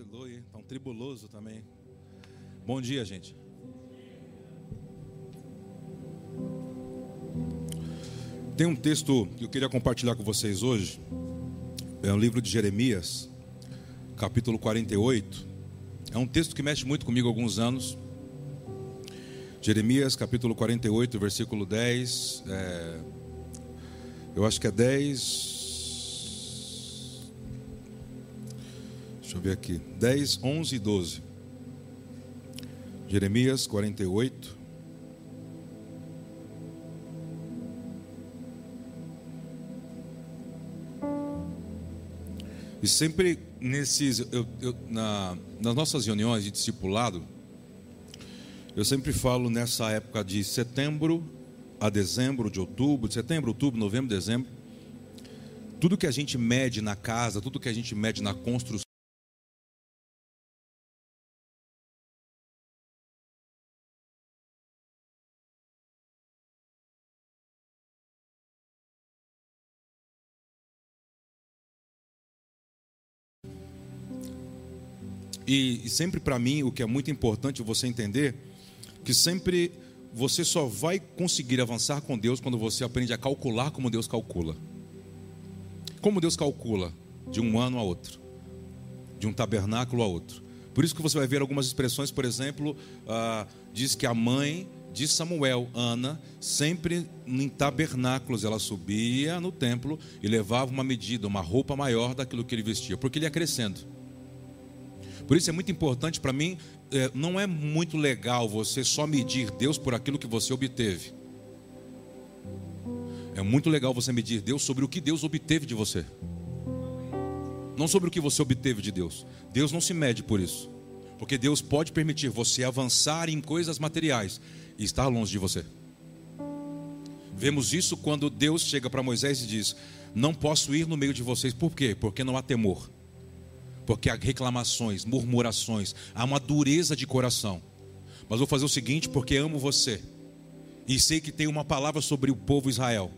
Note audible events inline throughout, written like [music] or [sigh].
Aleluia. Tá um tribuloso também. Bom dia, gente. Tem um texto que eu queria compartilhar com vocês hoje. É um livro de Jeremias, capítulo 48. É um texto que mexe muito comigo há alguns anos. Jeremias, capítulo 48, versículo 10. É, eu acho que é 10. Deixa eu ver aqui. 10, 11 e 12. Jeremias 48. E sempre nesses, eu, eu, na, nas nossas reuniões de discipulado, eu sempre falo nessa época de setembro a dezembro, de outubro, de setembro, outubro, novembro, dezembro. Tudo que a gente mede na casa, tudo que a gente mede na construção, E, e sempre para mim, o que é muito importante você entender, que sempre você só vai conseguir avançar com Deus quando você aprende a calcular como Deus calcula. Como Deus calcula de um ano a outro, de um tabernáculo a outro. Por isso que você vai ver algumas expressões, por exemplo, ah, diz que a mãe de Samuel, Ana, sempre em tabernáculos, ela subia no templo e levava uma medida, uma roupa maior daquilo que ele vestia, porque ele ia crescendo. Por isso é muito importante para mim, é, não é muito legal você só medir Deus por aquilo que você obteve. É muito legal você medir Deus sobre o que Deus obteve de você. Não sobre o que você obteve de Deus. Deus não se mede por isso. Porque Deus pode permitir você avançar em coisas materiais e estar longe de você. Vemos isso quando Deus chega para Moisés e diz: Não posso ir no meio de vocês. Por quê? Porque não há temor porque há reclamações, murmurações, há uma dureza de coração. Mas vou fazer o seguinte, porque amo você e sei que tem uma palavra sobre o povo Israel.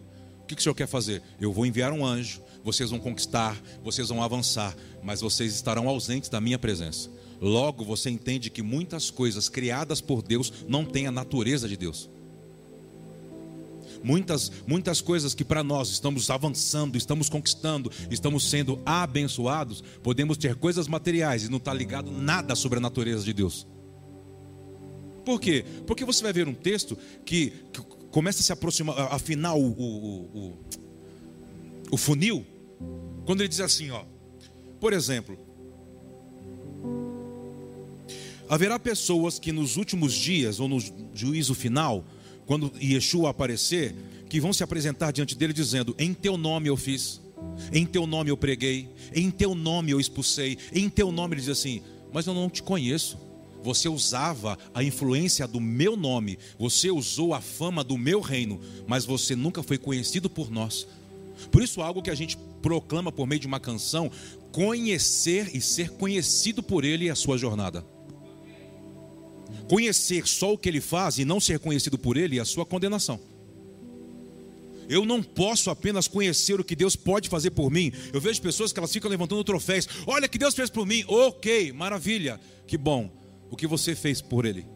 O que, o Senhor quer fazer? Eu vou enviar um anjo, vocês vão conquistar, vocês vão avançar, mas vocês estarão ausentes da minha presença. Logo você entende que muitas coisas criadas por Deus não têm a natureza de Deus. Muitas, muitas coisas que para nós estamos avançando, estamos conquistando, estamos sendo abençoados, podemos ter coisas materiais e não está ligado nada sobre a natureza de Deus. Por quê? Porque você vai ver um texto que, que começa a se aproximar, afinar o, o, o, o funil, quando ele diz assim, ó, por exemplo, haverá pessoas que nos últimos dias ou no juízo final quando Yeshua aparecer, que vão se apresentar diante dele dizendo: Em teu nome eu fiz, em teu nome eu preguei, em teu nome eu expulsei, em teu nome ele diz assim: Mas eu não te conheço. Você usava a influência do meu nome, você usou a fama do meu reino, mas você nunca foi conhecido por nós. Por isso, algo que a gente proclama por meio de uma canção, conhecer e ser conhecido por ele e a sua jornada. Conhecer só o que ele faz e não ser conhecido por ele é a sua condenação. Eu não posso apenas conhecer o que Deus pode fazer por mim. Eu vejo pessoas que elas ficam levantando troféus. Olha que Deus fez por mim. Ok, maravilha. Que bom. O que você fez por ele?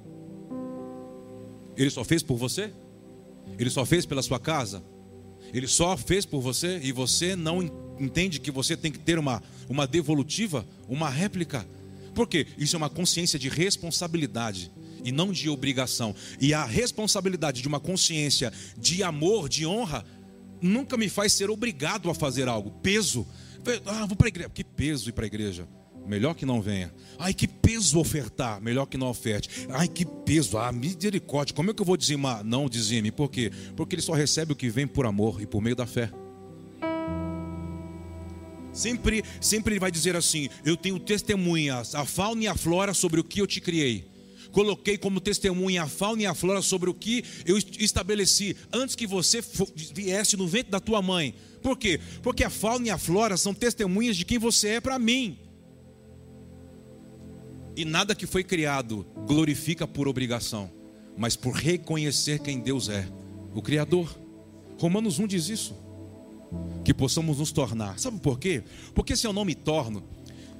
Ele só fez por você? Ele só fez pela sua casa? Ele só fez por você e você não entende que você tem que ter uma, uma devolutiva, uma réplica? Por quê? Isso é uma consciência de responsabilidade e não de obrigação. E a responsabilidade de uma consciência de amor, de honra, nunca me faz ser obrigado a fazer algo. Peso. Ah, vou para a igreja. Que peso ir para a igreja? Melhor que não venha. Ai, que peso ofertar. Melhor que não oferte. Ai, que peso. Ah, misericórdia. Como é que eu vou dizimar? Não dizime. Por quê? Porque ele só recebe o que vem por amor e por meio da fé. Sempre, sempre ele vai dizer assim: Eu tenho testemunhas, a fauna e a flora sobre o que eu te criei. Coloquei como testemunha a fauna e a flora sobre o que eu estabeleci antes que você viesse no ventre da tua mãe. Por quê? Porque a fauna e a flora são testemunhas de quem você é para mim. E nada que foi criado glorifica por obrigação, mas por reconhecer quem Deus é, o Criador. Romanos 1 diz isso que possamos nos tornar. Sabe por quê? Porque se eu não me torno,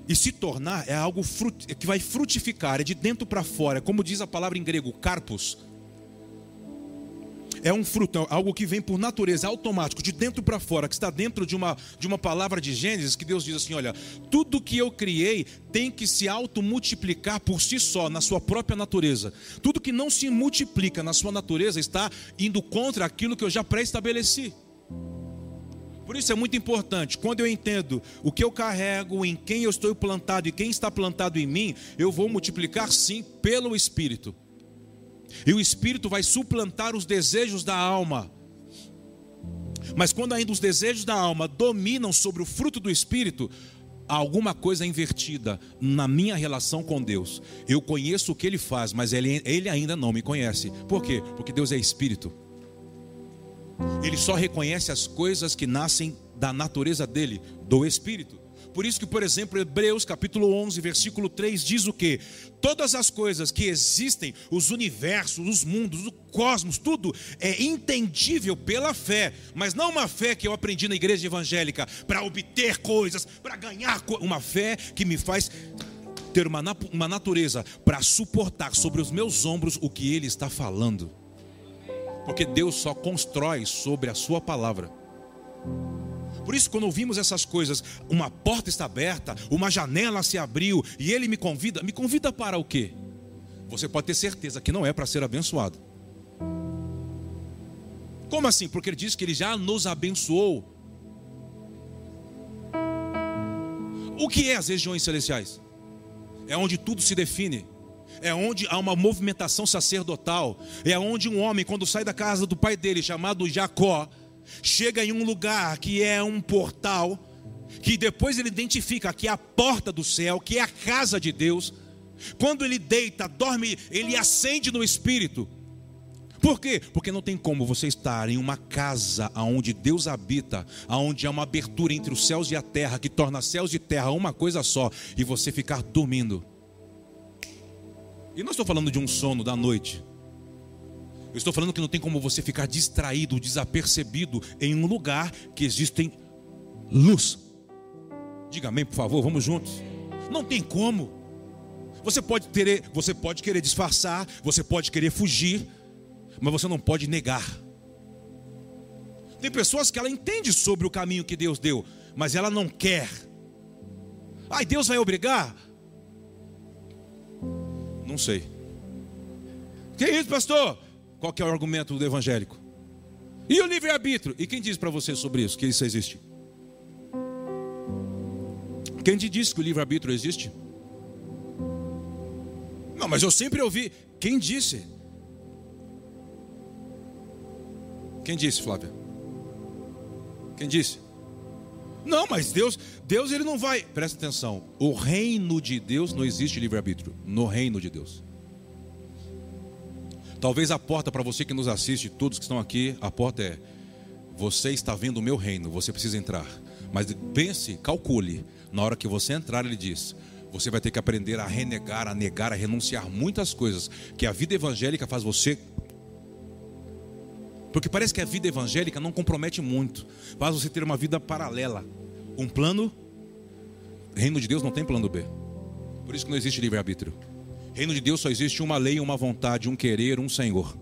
E se tornar é algo frut, que vai frutificar, é de dentro para fora, como diz a palavra em grego, carpos. É um fruto, é algo que vem por natureza, é automático, de dentro para fora, que está dentro de uma, de uma palavra de Gênesis, que Deus diz assim: olha, tudo que eu criei tem que se automultiplicar por si só, na sua própria natureza. Tudo que não se multiplica na sua natureza está indo contra aquilo que eu já pré-estabeleci. Por isso é muito importante, quando eu entendo o que eu carrego, em quem eu estou plantado e quem está plantado em mim, eu vou multiplicar sim pelo Espírito. E o Espírito vai suplantar os desejos da alma. Mas quando ainda os desejos da alma dominam sobre o fruto do Espírito, há alguma coisa invertida na minha relação com Deus. Eu conheço o que Ele faz, mas Ele, ele ainda não me conhece. Por quê? Porque Deus é Espírito. Ele só reconhece as coisas que nascem da natureza dele, do Espírito. Por isso que, por exemplo, Hebreus capítulo 11, versículo 3 diz o que? Todas as coisas que existem, os universos, os mundos, o cosmos, tudo é entendível pela fé, mas não uma fé que eu aprendi na igreja evangélica para obter coisas, para ganhar uma fé que me faz ter uma, uma natureza para suportar sobre os meus ombros o que ele está falando. Porque Deus só constrói sobre a sua palavra. Por isso, quando ouvimos essas coisas, uma porta está aberta, uma janela se abriu e ele me convida, me convida para o quê? Você pode ter certeza que não é para ser abençoado. Como assim? Porque ele diz que ele já nos abençoou. O que é as regiões celestiais? É onde tudo se define. É onde há uma movimentação sacerdotal. É onde um homem, quando sai da casa do pai dele, chamado Jacó, chega em um lugar que é um portal, que depois ele identifica que é a porta do céu, que é a casa de Deus. Quando ele deita, dorme, ele acende no espírito. Por quê? Porque não tem como você estar em uma casa onde Deus habita, onde há uma abertura entre os céus e a terra, que torna céus e terra uma coisa só, e você ficar dormindo. E não estou falando de um sono da noite. Eu estou falando que não tem como você ficar distraído, desapercebido em um lugar que existem luz. Diga amém, por favor, vamos juntos. Não tem como. Você pode querer, você pode querer disfarçar, você pode querer fugir, mas você não pode negar. Tem pessoas que ela entende sobre o caminho que Deus deu, mas ela não quer. Ai, Deus vai obrigar? Não sei. Que isso, pastor? Qual é o argumento do evangélico? E o livre-arbítrio? E quem diz para você sobre isso, que isso existe? Quem te disse que o livre-arbítrio existe? Não, mas eu sempre ouvi. Quem disse? Quem disse, Flávia? Quem disse? Não, mas Deus, Deus ele não vai. Presta atenção. O reino de Deus não existe livre-arbítrio. No reino de Deus. Talvez a porta para você que nos assiste, todos que estão aqui, a porta é: você está vendo o meu reino, você precisa entrar. Mas pense, calcule, na hora que você entrar, ele diz: você vai ter que aprender a renegar, a negar, a renunciar muitas coisas que a vida evangélica faz você. Porque parece que a vida evangélica não compromete muito, faz você ter uma vida paralela, um plano. Reino de Deus não tem plano B. Por isso que não existe livre-arbítrio. Reino de Deus só existe uma lei, uma vontade, um querer, um Senhor.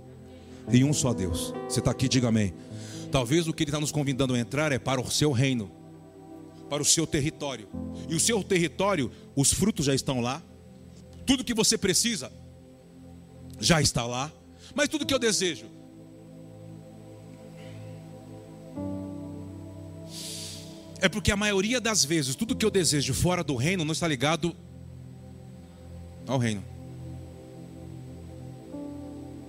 E um só Deus. Você está aqui, diga amém. Talvez o que Ele está nos convidando a entrar é para o seu reino, para o seu território. E o seu território, os frutos já estão lá. Tudo que você precisa já está lá. Mas tudo que eu desejo. É porque a maioria das vezes, tudo que eu desejo fora do reino não está ligado ao reino.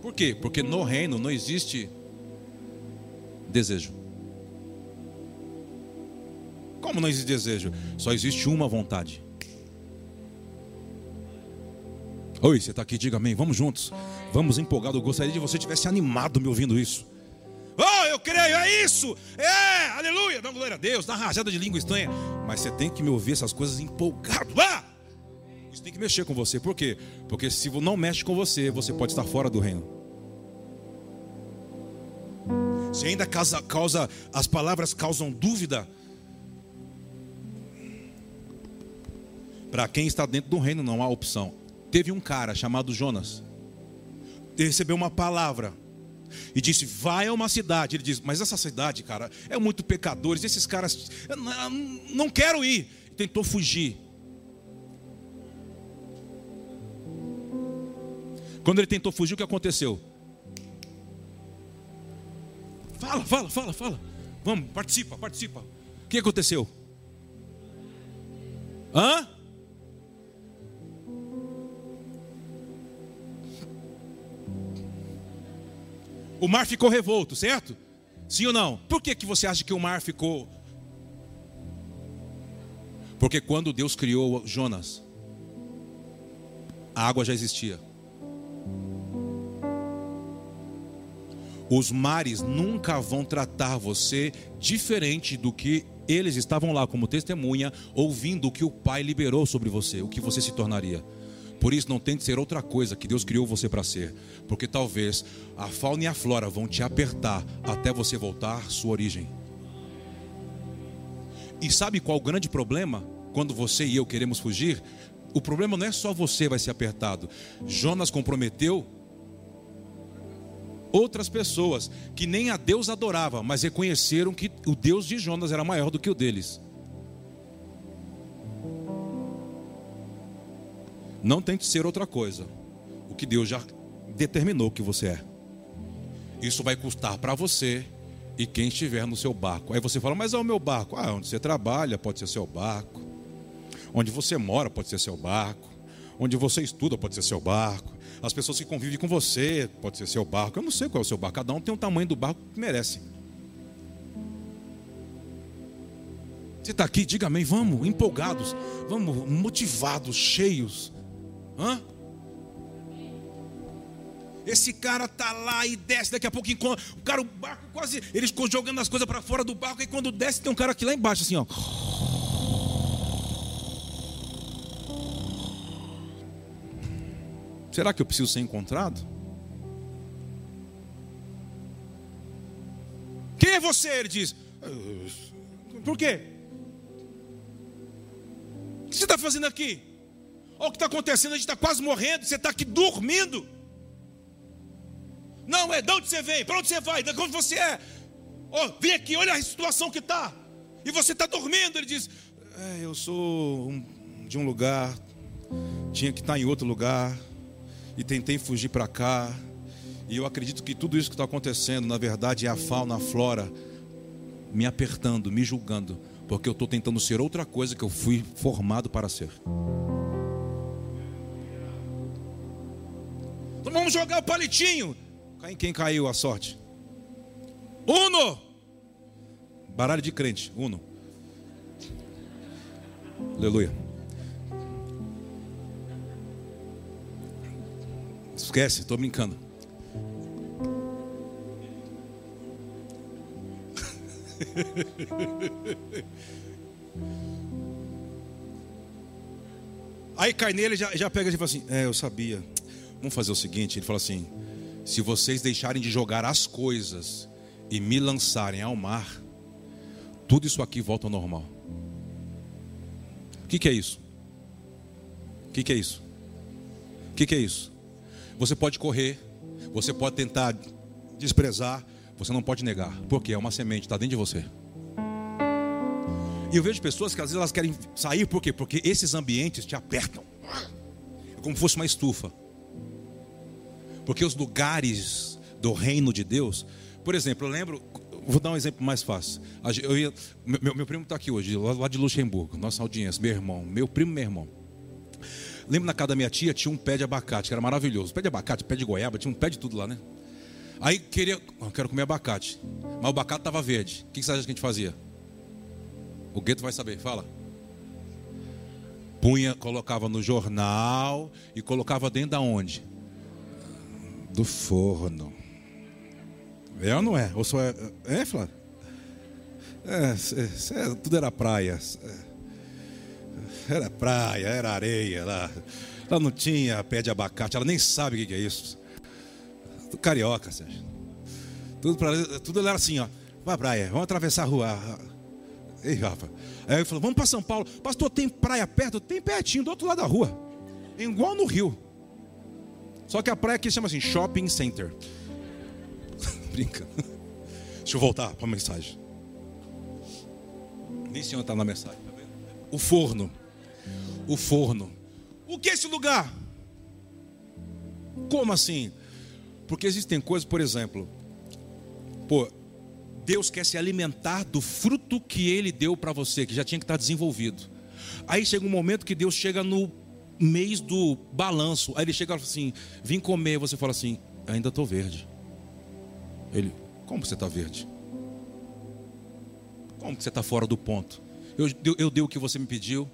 Por quê? Porque no reino não existe desejo. Como não existe desejo? Só existe uma vontade. Oi, você está aqui, diga amém. Vamos juntos. Vamos empolgado. Eu gostaria de você tivesse animado me ouvindo isso. Oh, eu creio, é isso. É, aleluia. Dá glória a Deus, dá rajada de língua estranha. Mas você tem que me ouvir essas coisas empolgado. Ah! Isso tem que mexer com você. Por quê? Porque se não mexe com você, você pode estar fora do reino. Se ainda causa, causa as palavras causam dúvida, Para quem está dentro do reino, não há opção. Teve um cara chamado Jonas, recebeu uma palavra e disse: Vai a uma cidade. Ele diz: Mas essa cidade, cara, é muito pecadores. Esses caras, não, quero ir. Tentou fugir. Quando ele tentou fugir, o que aconteceu? Fala, fala, fala, fala. Vamos, participa, participa. O que aconteceu? Hã? O mar ficou revolto, certo? Sim ou não? Por que, que você acha que o mar ficou? Porque quando Deus criou Jonas, a água já existia. Os mares nunca vão tratar você diferente do que eles estavam lá como testemunha, ouvindo o que o Pai liberou sobre você, o que você se tornaria. Por isso, não tente ser outra coisa que Deus criou você para ser, porque talvez a fauna e a flora vão te apertar até você voltar à sua origem. E sabe qual o grande problema quando você e eu queremos fugir? O problema não é só você vai ser apertado. Jonas comprometeu outras pessoas que nem a Deus adorava, mas reconheceram que o Deus de Jonas era maior do que o deles. Não tente ser outra coisa. O que Deus já determinou que você é. Isso vai custar para você e quem estiver no seu barco. Aí você fala, mas é o meu barco. Ah, onde você trabalha pode ser seu barco. Onde você mora pode ser seu barco. Onde você estuda pode ser seu barco. As pessoas que convivem com você pode ser seu barco. Eu não sei qual é o seu barco. Cada um tem o tamanho do barco que merece. Você está aqui, diga amém. Vamos, empolgados, vamos, motivados, cheios Hã? Esse cara tá lá e desce, daqui a pouco encontra. O cara, o barco quase. Eles jogando as coisas para fora do barco, e quando desce, tem um cara aqui lá embaixo, assim, ó. Será que eu preciso ser encontrado? Quem é você? Ele diz. Por quê? O que você está fazendo aqui? Olha o que está acontecendo, a gente está quase morrendo, você está aqui dormindo. Não, é de onde você vem, para onde você vai, de onde você é. Oh, vem aqui, olha a situação que está. E você está dormindo. Ele diz: é, Eu sou um, de um lugar, tinha que estar em outro lugar, e tentei fugir para cá. E eu acredito que tudo isso que está acontecendo, na verdade, é a fauna, a flora, me apertando, me julgando, porque eu estou tentando ser outra coisa que eu fui formado para ser. Vamos jogar o palitinho. Em quem caiu a sorte? Uno! Baralho de crente, Uno. Aleluia. Esquece, estou brincando. [laughs] Aí cai nele já, já pega e fala assim: É, eu sabia. Vamos fazer o seguinte: ele fala assim: se vocês deixarem de jogar as coisas e me lançarem ao mar, tudo isso aqui volta ao normal. O que, que é isso? O que, que é isso? O que, que é isso? Você pode correr, você pode tentar desprezar, você não pode negar, porque é uma semente, está dentro de você. E eu vejo pessoas que às vezes elas querem sair, por quê? Porque esses ambientes te apertam, é como se fosse uma estufa. Porque os lugares do reino de Deus, por exemplo, eu lembro, vou dar um exemplo mais fácil. Eu ia, meu, meu primo está aqui hoje, lá de Luxemburgo, nossa audiência, meu irmão, meu primo, meu irmão. Lembro na casa da minha tia tinha um pé de abacate, que era maravilhoso. Pé de abacate, pé de goiaba, tinha um pé de tudo lá, né? Aí queria, eu quero comer abacate. Mas o abacate estava verde. O que você acha que a gente fazia? O gueto vai saber, fala. Punha, colocava no jornal e colocava dentro da onde? Do forno. É ou não é? Ou só é, é Flávio? É, é, é, tudo era praia. Era praia, era areia lá. Ela não tinha pé de abacate, ela nem sabe o que é isso. Carioca, Sérgio. Tudo, pra, tudo era assim, ó. Vai praia, vamos atravessar a rua. Ei, Rafa. Aí ele falou: Vamos para São Paulo. Pastor, tem praia perto? Tem pertinho, do outro lado da rua. Igual no Rio. Só que a praia aqui chama assim Shopping Center. [laughs] Brinca. Deixa eu voltar para a mensagem. Nem onde está na mensagem. Tá o forno. O forno. O que é esse lugar? Como assim? Porque existem coisas, por exemplo, pô, Deus quer se alimentar do fruto que Ele deu para você, que já tinha que estar desenvolvido. Aí chega um momento que Deus chega no mês do balanço. Aí Ele chega assim: vim comer. Você fala assim: ainda estou verde. Ele, como você está verde? Como você está fora do ponto? Eu, eu, eu dei o que você me pediu.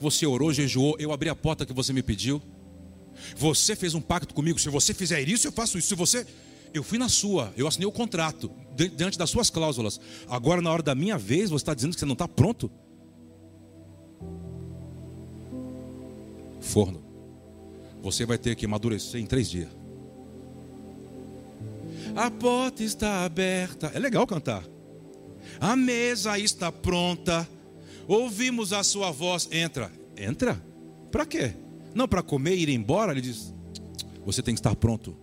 Você orou, jejuou. Eu abri a porta que você me pediu. Você fez um pacto comigo. Se você fizer isso, eu faço isso. Se você. Eu fui na sua, eu assinei o contrato, diante das suas cláusulas. Agora, na hora da minha vez, você está dizendo que você não está pronto? Forno. Você vai ter que amadurecer em três dias. A porta está aberta. É legal cantar. A mesa está pronta. Ouvimos a sua voz. Entra. Entra? Para quê? Não para comer e ir embora. Ele diz: Você tem que estar pronto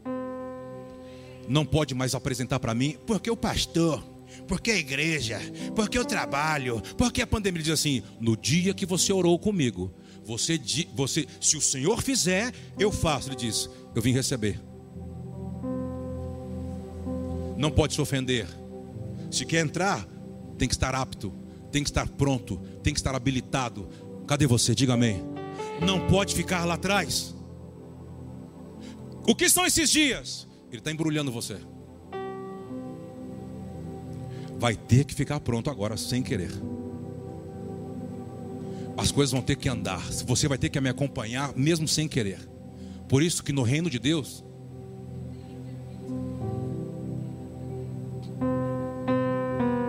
não pode mais apresentar para mim, porque o pastor, porque a igreja, porque o trabalho, porque a pandemia. Ele diz assim: no dia que você orou comigo, você, você, se o Senhor fizer, eu faço. Ele diz: eu vim receber. Não pode se ofender. Se quer entrar, tem que estar apto, tem que estar pronto, tem que estar habilitado. Cadê você? Diga amém. Não pode ficar lá atrás. O que são esses dias? Ele está embrulhando você. Vai ter que ficar pronto agora, sem querer. As coisas vão ter que andar. Você vai ter que me acompanhar, mesmo sem querer. Por isso que no reino de Deus,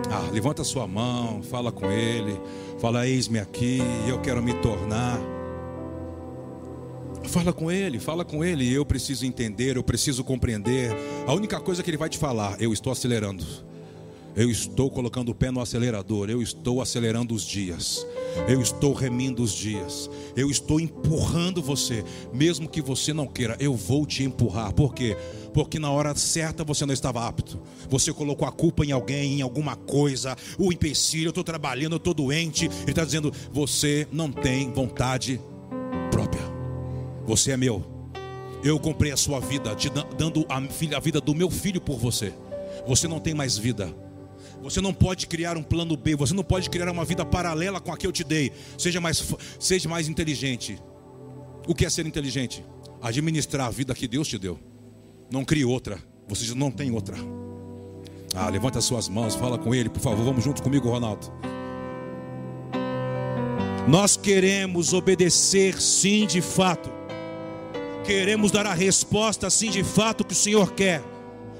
Ah, levanta sua mão, fala com ele, fala: Eis-me aqui, eu quero me tornar. Fala com ele, fala com ele. Eu preciso entender, eu preciso compreender. A única coisa que ele vai te falar, eu estou acelerando. Eu estou colocando o pé no acelerador. Eu estou acelerando os dias. Eu estou remindo os dias. Eu estou empurrando você, mesmo que você não queira. Eu vou te empurrar. Por quê? Porque na hora certa você não estava apto. Você colocou a culpa em alguém, em alguma coisa. O empecilho, eu estou trabalhando, eu estou doente. Ele está dizendo: você não tem vontade própria. Você é meu. Eu comprei a sua vida, te dando a, vida do meu filho por você. Você não tem mais vida. Você não pode criar um plano B, você não pode criar uma vida paralela com a que eu te dei. Seja mais, seja mais inteligente. O que é ser inteligente? Administrar a vida que Deus te deu. Não crie outra. Você não tem outra. Ah, levanta as suas mãos, fala com ele, por favor. Vamos junto comigo, Ronaldo. Nós queremos obedecer, sim, de fato queremos dar a resposta assim de fato que o Senhor quer,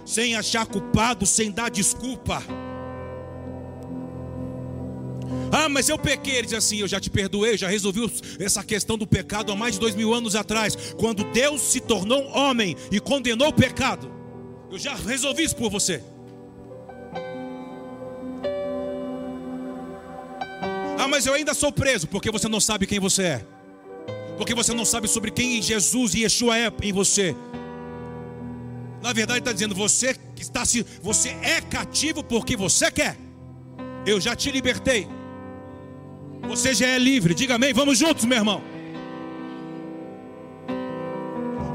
sem achar culpado, sem dar desculpa. Ah, mas eu pequei. Ele diz assim: Eu já te perdoei, já resolvi essa questão do pecado há mais de dois mil anos atrás, quando Deus se tornou homem e condenou o pecado. Eu já resolvi isso por você. Ah, mas eu ainda sou preso porque você não sabe quem você é porque você não sabe sobre quem Jesus e Yeshua é em você. Na verdade, está dizendo: você está se, você é cativo porque você quer. Eu já te libertei. Você já é livre. Diga amém. Vamos juntos, meu irmão.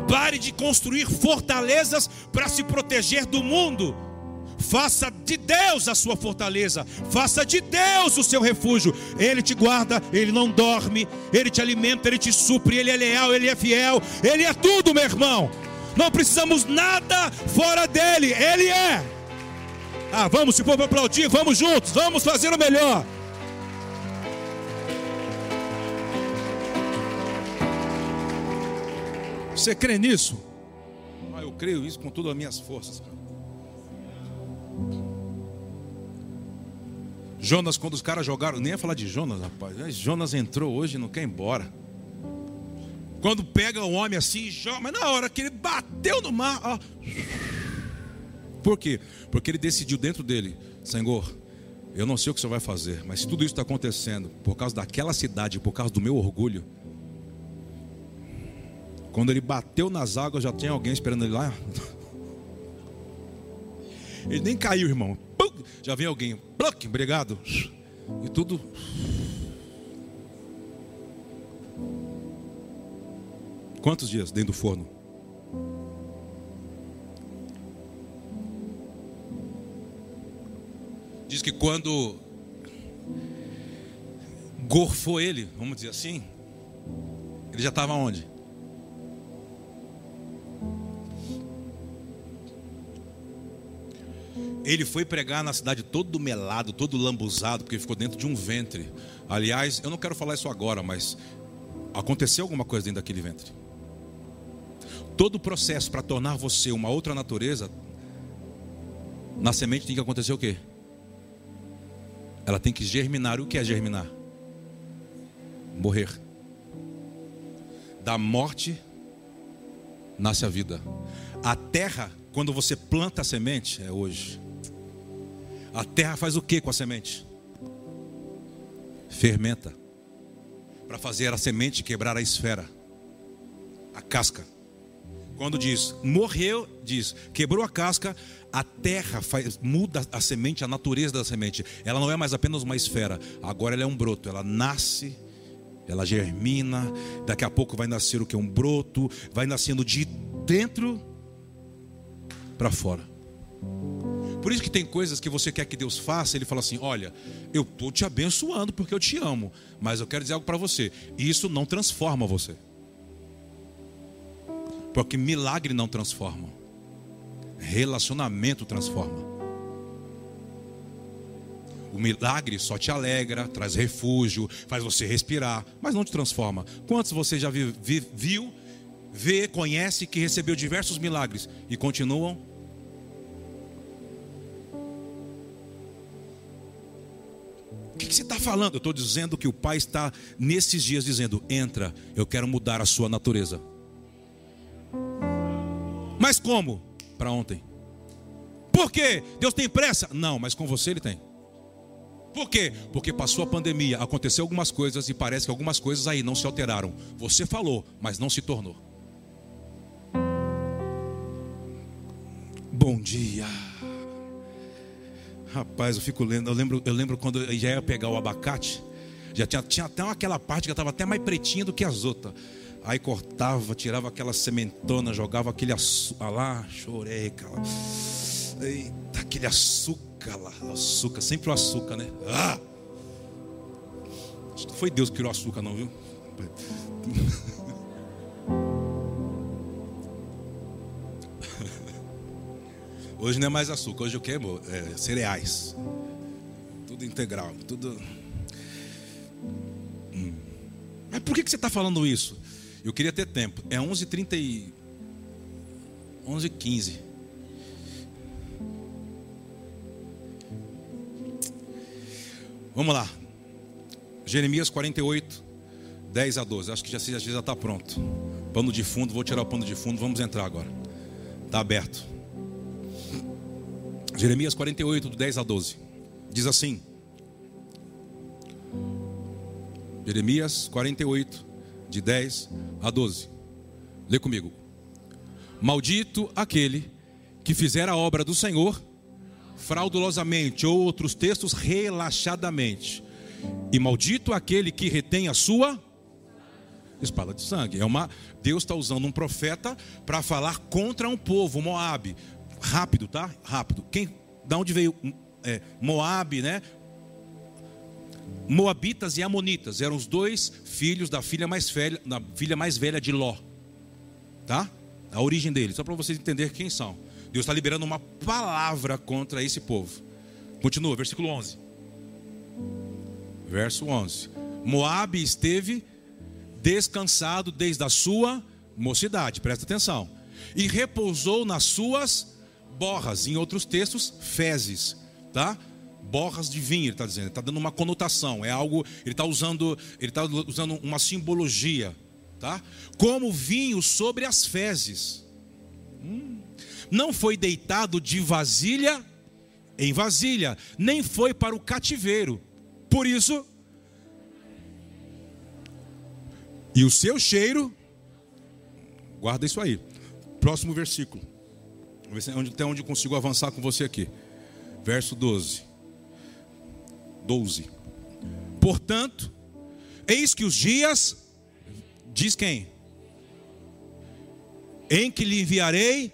Pare de construir fortalezas para se proteger do mundo. Faça de Deus a sua fortaleza, faça de Deus o seu refúgio. Ele te guarda, ele não dorme, ele te alimenta, ele te supre, ele é leal, ele é fiel, ele é tudo, meu irmão. Não precisamos nada fora dele, ele é. Ah, vamos, se for para aplaudir, vamos juntos, vamos fazer o melhor. Você crê nisso? Ah, eu creio isso com todas as minhas forças, cara. Jonas, quando os caras jogaram, nem ia falar de Jonas, rapaz. Jonas entrou hoje e não quer ir embora. Quando pega o homem assim, joga, mas na hora que ele bateu no mar, ó. Por quê? Porque ele decidiu dentro dele, Senhor, Eu não sei o que você vai fazer, mas se tudo isso está acontecendo por causa daquela cidade, por causa do meu orgulho, quando ele bateu nas águas, já tem alguém esperando ele lá. Ele nem caiu, irmão. Já vem alguém. Obrigado. E tudo. Quantos dias dentro do forno? Diz que quando gorfou ele, vamos dizer assim, ele já estava onde? Ele foi pregar na cidade todo melado, todo lambuzado, porque ficou dentro de um ventre. Aliás, eu não quero falar isso agora, mas aconteceu alguma coisa dentro daquele ventre. Todo o processo para tornar você uma outra natureza, na semente tem que acontecer o quê? Ela tem que germinar. O que é germinar? Morrer. Da morte nasce a vida. A terra, quando você planta a semente, é hoje. A terra faz o que com a semente? Fermenta. Para fazer a semente quebrar a esfera, a casca. Quando diz morreu, diz quebrou a casca, a terra faz, muda a semente, a natureza da semente. Ela não é mais apenas uma esfera, agora ela é um broto. Ela nasce, ela germina, daqui a pouco vai nascer o que? Um broto, vai nascendo de dentro para fora. Por isso que tem coisas que você quer que Deus faça, ele fala assim: "Olha, eu estou te abençoando porque eu te amo, mas eu quero dizer algo para você. Isso não transforma você. Porque milagre não transforma. Relacionamento transforma. O milagre só te alegra, traz refúgio, faz você respirar, mas não te transforma. Quantos você já viu, viu vê, conhece que recebeu diversos milagres e continuam que, que você está falando? Eu estou dizendo que o Pai está nesses dias dizendo: entra, eu quero mudar a sua natureza. Mas como? Para ontem. Por quê? Deus tem pressa? Não, mas com você ele tem. Por quê? Porque passou a pandemia, aconteceu algumas coisas e parece que algumas coisas aí não se alteraram. Você falou, mas não se tornou. Bom dia. Rapaz, eu fico lendo, eu lembro, eu lembro quando eu já ia pegar o abacate, já tinha, tinha até aquela parte que estava até mais pretinha do que as outras. Aí cortava, tirava aquela sementona, jogava aquele açúcar lá, chorei, cara. Eita, aquele açúcar lá, açúcar, sempre o açúcar, né? Ah! Acho que foi Deus que criou açúcar, não, viu? Hoje não é mais açúcar, hoje o que? É, cereais. Tudo integral, tudo. Hum. Mas por que, que você está falando isso? Eu queria ter tempo. É 11h30 e... 11h15. Vamos lá. Jeremias 48, 10 a 12. Acho que já está pronto. Pano de fundo, vou tirar o pano de fundo. Vamos entrar agora. Está aberto. Jeremias 48, do 10 a 12. Diz assim: Jeremias 48, de 10 a 12. Lê comigo. Maldito aquele que fizer a obra do Senhor fraudulosamente, ou outros textos, relaxadamente. E maldito aquele que retém a sua espada de sangue. É uma Deus está usando um profeta para falar contra um povo, Moabe, Rápido, tá? Rápido. Quem, da onde veio é, Moab, né? Moabitas e Amonitas eram os dois filhos da filha mais velha, da filha mais velha de Ló. Tá? A origem deles, só para vocês entenderem quem são. Deus está liberando uma palavra contra esse povo. Continua, versículo 11. Verso 11. Moab esteve descansado desde a sua mocidade, presta atenção, e repousou nas suas borras, em outros textos, fezes, tá? Borras de vinho, ele está dizendo, está dando uma conotação, é algo, ele está usando, ele está usando uma simbologia, tá? Como vinho sobre as fezes. Hum. Não foi deitado de vasilha em vasilha, nem foi para o cativeiro. Por isso, e o seu cheiro, guarda isso aí. Próximo versículo. Vamos ver até onde consigo avançar com você aqui. Verso 12. 12. Portanto, eis que os dias, diz quem? Em que lhe enviarei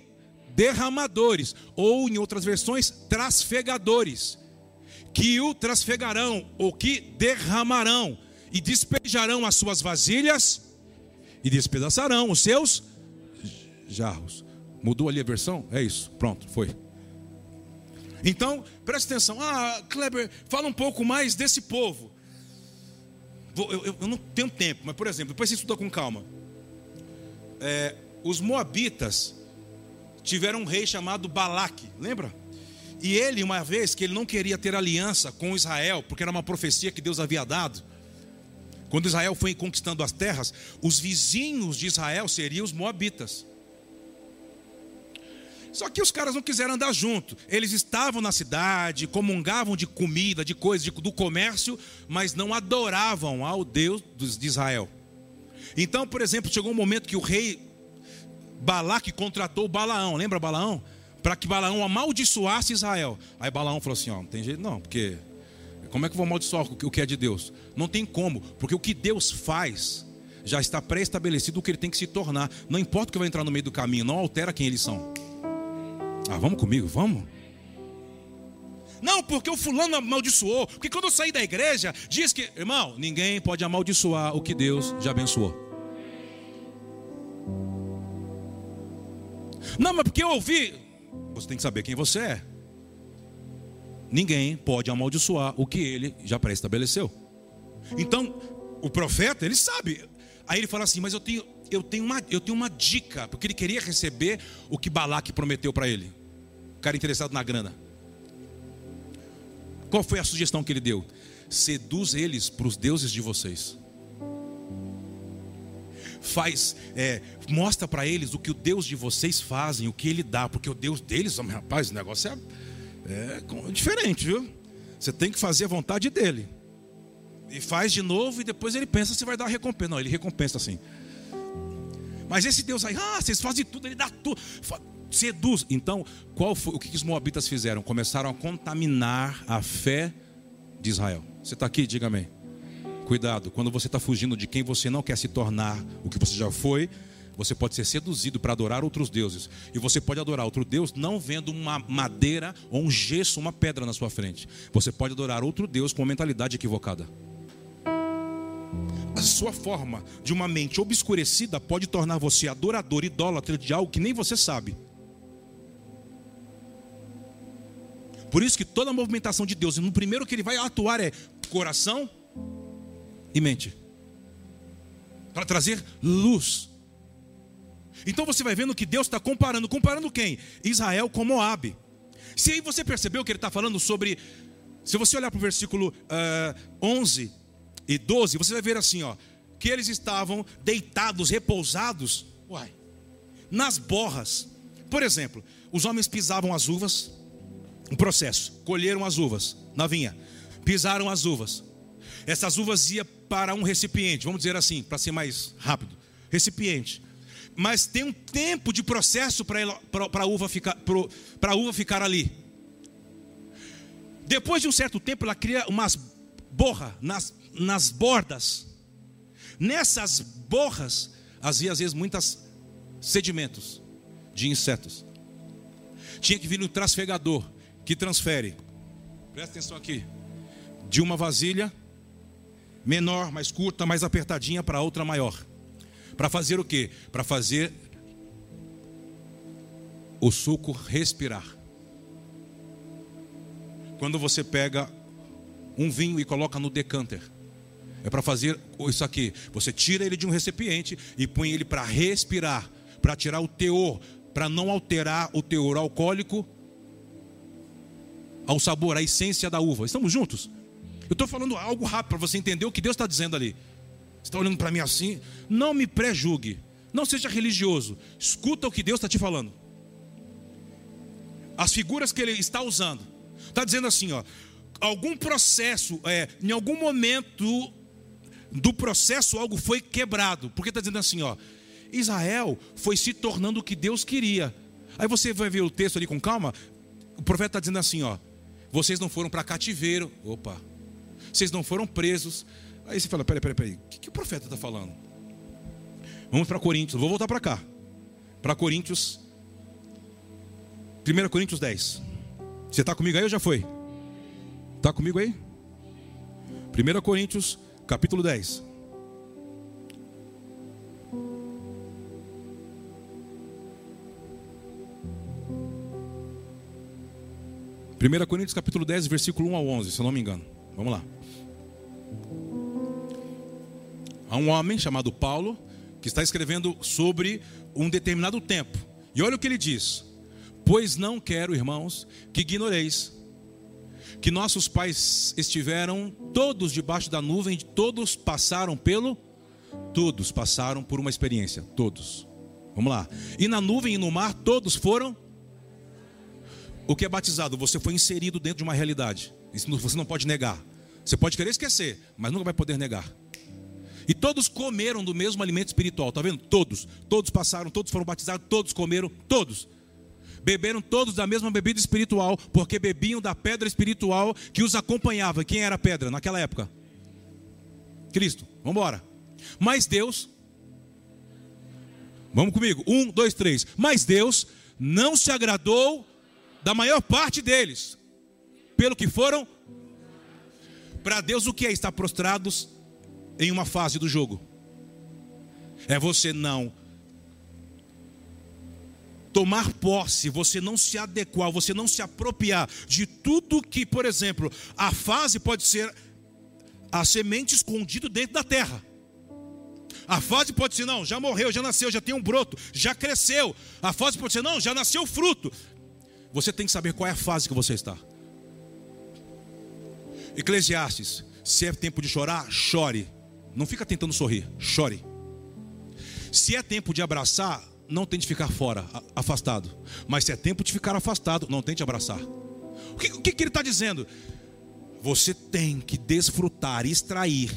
derramadores, ou em outras versões, trasfegadores, que o trasfegarão, ou que derramarão, e despejarão as suas vasilhas, e despedaçarão os seus jarros. Mudou ali a versão? É isso, pronto, foi. Então, preste atenção. Ah, Kleber, fala um pouco mais desse povo. Eu, eu, não tenho tempo, mas por exemplo, depois você estuda com calma. É, os Moabitas tiveram um rei chamado Balaque, lembra? E ele, uma vez que ele não queria ter aliança com Israel, porque era uma profecia que Deus havia dado, quando Israel foi conquistando as terras, os vizinhos de Israel seriam os Moabitas. Só que os caras não quiseram andar junto. Eles estavam na cidade, comungavam de comida, de coisas, do comércio, mas não adoravam ao Deus de Israel. Então, por exemplo, chegou um momento que o rei Balaque contratou Balaão, lembra Balaão? Para que Balaão amaldiçoasse Israel. Aí Balaão falou assim: ó, não tem jeito não, porque como é que eu vou amaldiçoar o que é de Deus? Não tem como, porque o que Deus faz já está pré-estabelecido o que ele tem que se tornar. Não importa o que vai entrar no meio do caminho, não altera quem eles são. Ah, vamos comigo, vamos? Não, porque o fulano amaldiçoou. Porque quando eu saí da igreja, diz que, irmão, ninguém pode amaldiçoar o que Deus já abençoou. Não, mas porque eu ouvi. Você tem que saber quem você é. Ninguém pode amaldiçoar o que ele já pré-estabeleceu. Então, o profeta, ele sabe. Aí ele fala assim: Mas eu tenho, eu tenho, uma, eu tenho uma dica, porque ele queria receber o que Balaque prometeu para ele. O cara interessado na grana. Qual foi a sugestão que ele deu? Seduz eles para os deuses de vocês faz, é, mostra para eles o que o Deus de vocês fazem, o que Ele dá, porque o Deus deles, rapaz, o negócio é, é diferente, viu? Você tem que fazer a vontade dele. E faz de novo e depois ele pensa se vai dar recompensa. Não, ele recompensa assim. Mas esse Deus aí, ah, vocês fazem tudo, ele dá tudo. Seduz. Então, qual foi o que os moabitas fizeram? Começaram a contaminar a fé de Israel. Você está aqui? Diga amém. Cuidado, quando você está fugindo de quem você não quer se tornar, o que você já foi, você pode ser seduzido para adorar outros deuses. E você pode adorar outro Deus não vendo uma madeira ou um gesso, uma pedra na sua frente. Você pode adorar outro Deus com uma mentalidade equivocada. A sua forma de uma mente obscurecida pode tornar você adorador, idólatra de algo que nem você sabe. Por isso que toda a movimentação de Deus, no primeiro que ele vai atuar é coração, e mente. Para trazer luz. Então você vai vendo que Deus está comparando. Comparando quem? Israel com Moab. Se aí você percebeu que ele está falando sobre. Se você olhar para o versículo uh, eh, 11 e 12, você vai ver assim: ó, que eles estavam deitados, repousados, uai, nas borras. Por exemplo, os homens pisavam as uvas, um processo, colheram as uvas na vinha, pisaram as uvas. Essas uvas iam para um recipiente, vamos dizer assim, para ser mais rápido. Recipiente. Mas tem um tempo de processo para a uva, ficar, a uva ficar ali. Depois de um certo tempo, ela cria umas borras nas, nas bordas. Nessas borras, havia às vezes muitos sedimentos de insetos. Tinha que vir um trasfegador que transfere. Presta atenção aqui. De uma vasilha menor, mais curta, mais apertadinha para outra maior. Para fazer o quê? Para fazer o suco respirar. Quando você pega um vinho e coloca no decanter, é para fazer isso aqui. Você tira ele de um recipiente e põe ele para respirar, para tirar o teor, para não alterar o teor alcoólico ao sabor, à essência da uva. Estamos juntos? Eu estou falando algo rápido para você entender o que Deus está dizendo ali. Você está olhando para mim assim? Não me pré-julgue. Não seja religioso. Escuta o que Deus está te falando. As figuras que ele está usando Está dizendo assim, ó, algum processo, é, em algum momento do processo algo foi quebrado. Porque está dizendo assim, ó, Israel foi se tornando o que Deus queria. Aí você vai ver o texto ali com calma. O profeta está dizendo assim, ó, vocês não foram para cativeiro. Opa. Vocês não foram presos. Aí você fala, peraí, peraí, peraí. O que, que o profeta está falando? Vamos para Coríntios. Vou voltar para cá. Para Coríntios. 1 Coríntios 10. Você está comigo aí ou já foi? Está comigo aí? 1 Coríntios, capítulo 10. Primeira Coríntios capítulo 10, versículo 1 ao 11, se eu não me engano. Vamos lá. Há um homem chamado Paulo que está escrevendo sobre um determinado tempo. E olha o que ele diz: Pois não quero, irmãos, que ignoreis que nossos pais estiveram todos debaixo da nuvem, todos passaram pelo todos passaram por uma experiência, todos. Vamos lá. E na nuvem e no mar todos foram o que é batizado, você foi inserido dentro de uma realidade. Isso você não pode negar. Você pode querer esquecer, mas nunca vai poder negar. E todos comeram do mesmo alimento espiritual, tá vendo? Todos, todos passaram, todos foram batizados, todos comeram, todos. Beberam todos da mesma bebida espiritual, porque bebiam da pedra espiritual que os acompanhava. Quem era a pedra naquela época? Cristo. Vamos embora. Mas Deus, vamos comigo, um, dois, três. Mas Deus não se agradou da maior parte deles, pelo que foram. Para Deus, o que é estar prostrados em uma fase do jogo? É você não tomar posse, você não se adequar, você não se apropriar de tudo que, por exemplo, a fase pode ser a semente escondido dentro da terra. A fase pode ser, não, já morreu, já nasceu, já tem um broto, já cresceu. A fase pode ser, não, já nasceu fruto. Você tem que saber qual é a fase que você está. Eclesiastes, se é tempo de chorar, chore. Não fica tentando sorrir, chore. Se é tempo de abraçar, não tente ficar fora, afastado. Mas se é tempo de ficar afastado, não tente abraçar. O que, o que, que ele está dizendo? Você tem que desfrutar, extrair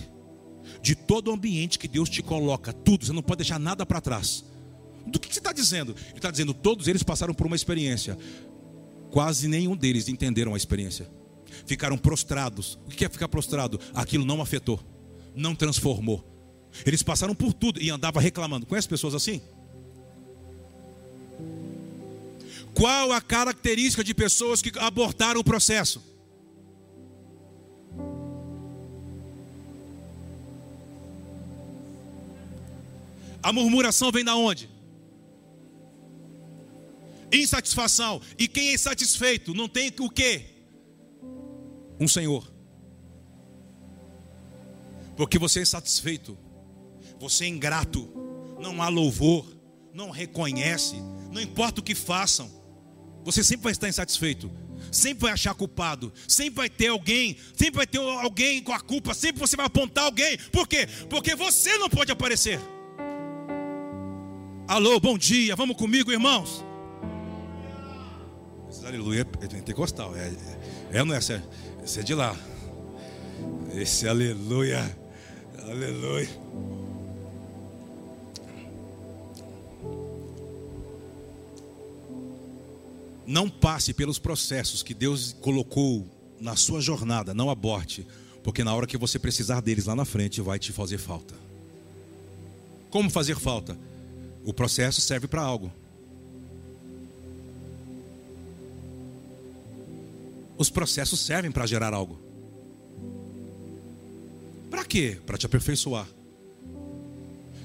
de todo o ambiente que Deus te coloca, tudo, você não pode deixar nada para trás. Do que, que você está dizendo? Ele está dizendo: todos eles passaram por uma experiência, quase nenhum deles entenderam a experiência, ficaram prostrados. O que é ficar prostrado? Aquilo não afetou, não transformou. Eles passaram por tudo e andavam reclamando. Conhece pessoas assim? Qual a característica de pessoas que abortaram o processo? A murmuração vem da onde? Insatisfação. E quem é insatisfeito não tem o quê? Um Senhor. Porque você é insatisfeito, você é ingrato, não há louvor, não reconhece, não importa o que façam. Você sempre vai estar insatisfeito. Sempre vai achar culpado. Sempre vai ter alguém. Sempre vai ter alguém com a culpa. Sempre você vai apontar alguém. Por quê? Porque você não pode aparecer. Alô, bom dia. Vamos comigo, irmãos. Aleluia é pentecostal. É, é, é não é? Esse é, é de lá. Esse aleluia. Aleluia. Não passe pelos processos que Deus colocou na sua jornada, não aborte, porque na hora que você precisar deles lá na frente vai te fazer falta. Como fazer falta? O processo serve para algo. Os processos servem para gerar algo. Para quê? Para te aperfeiçoar.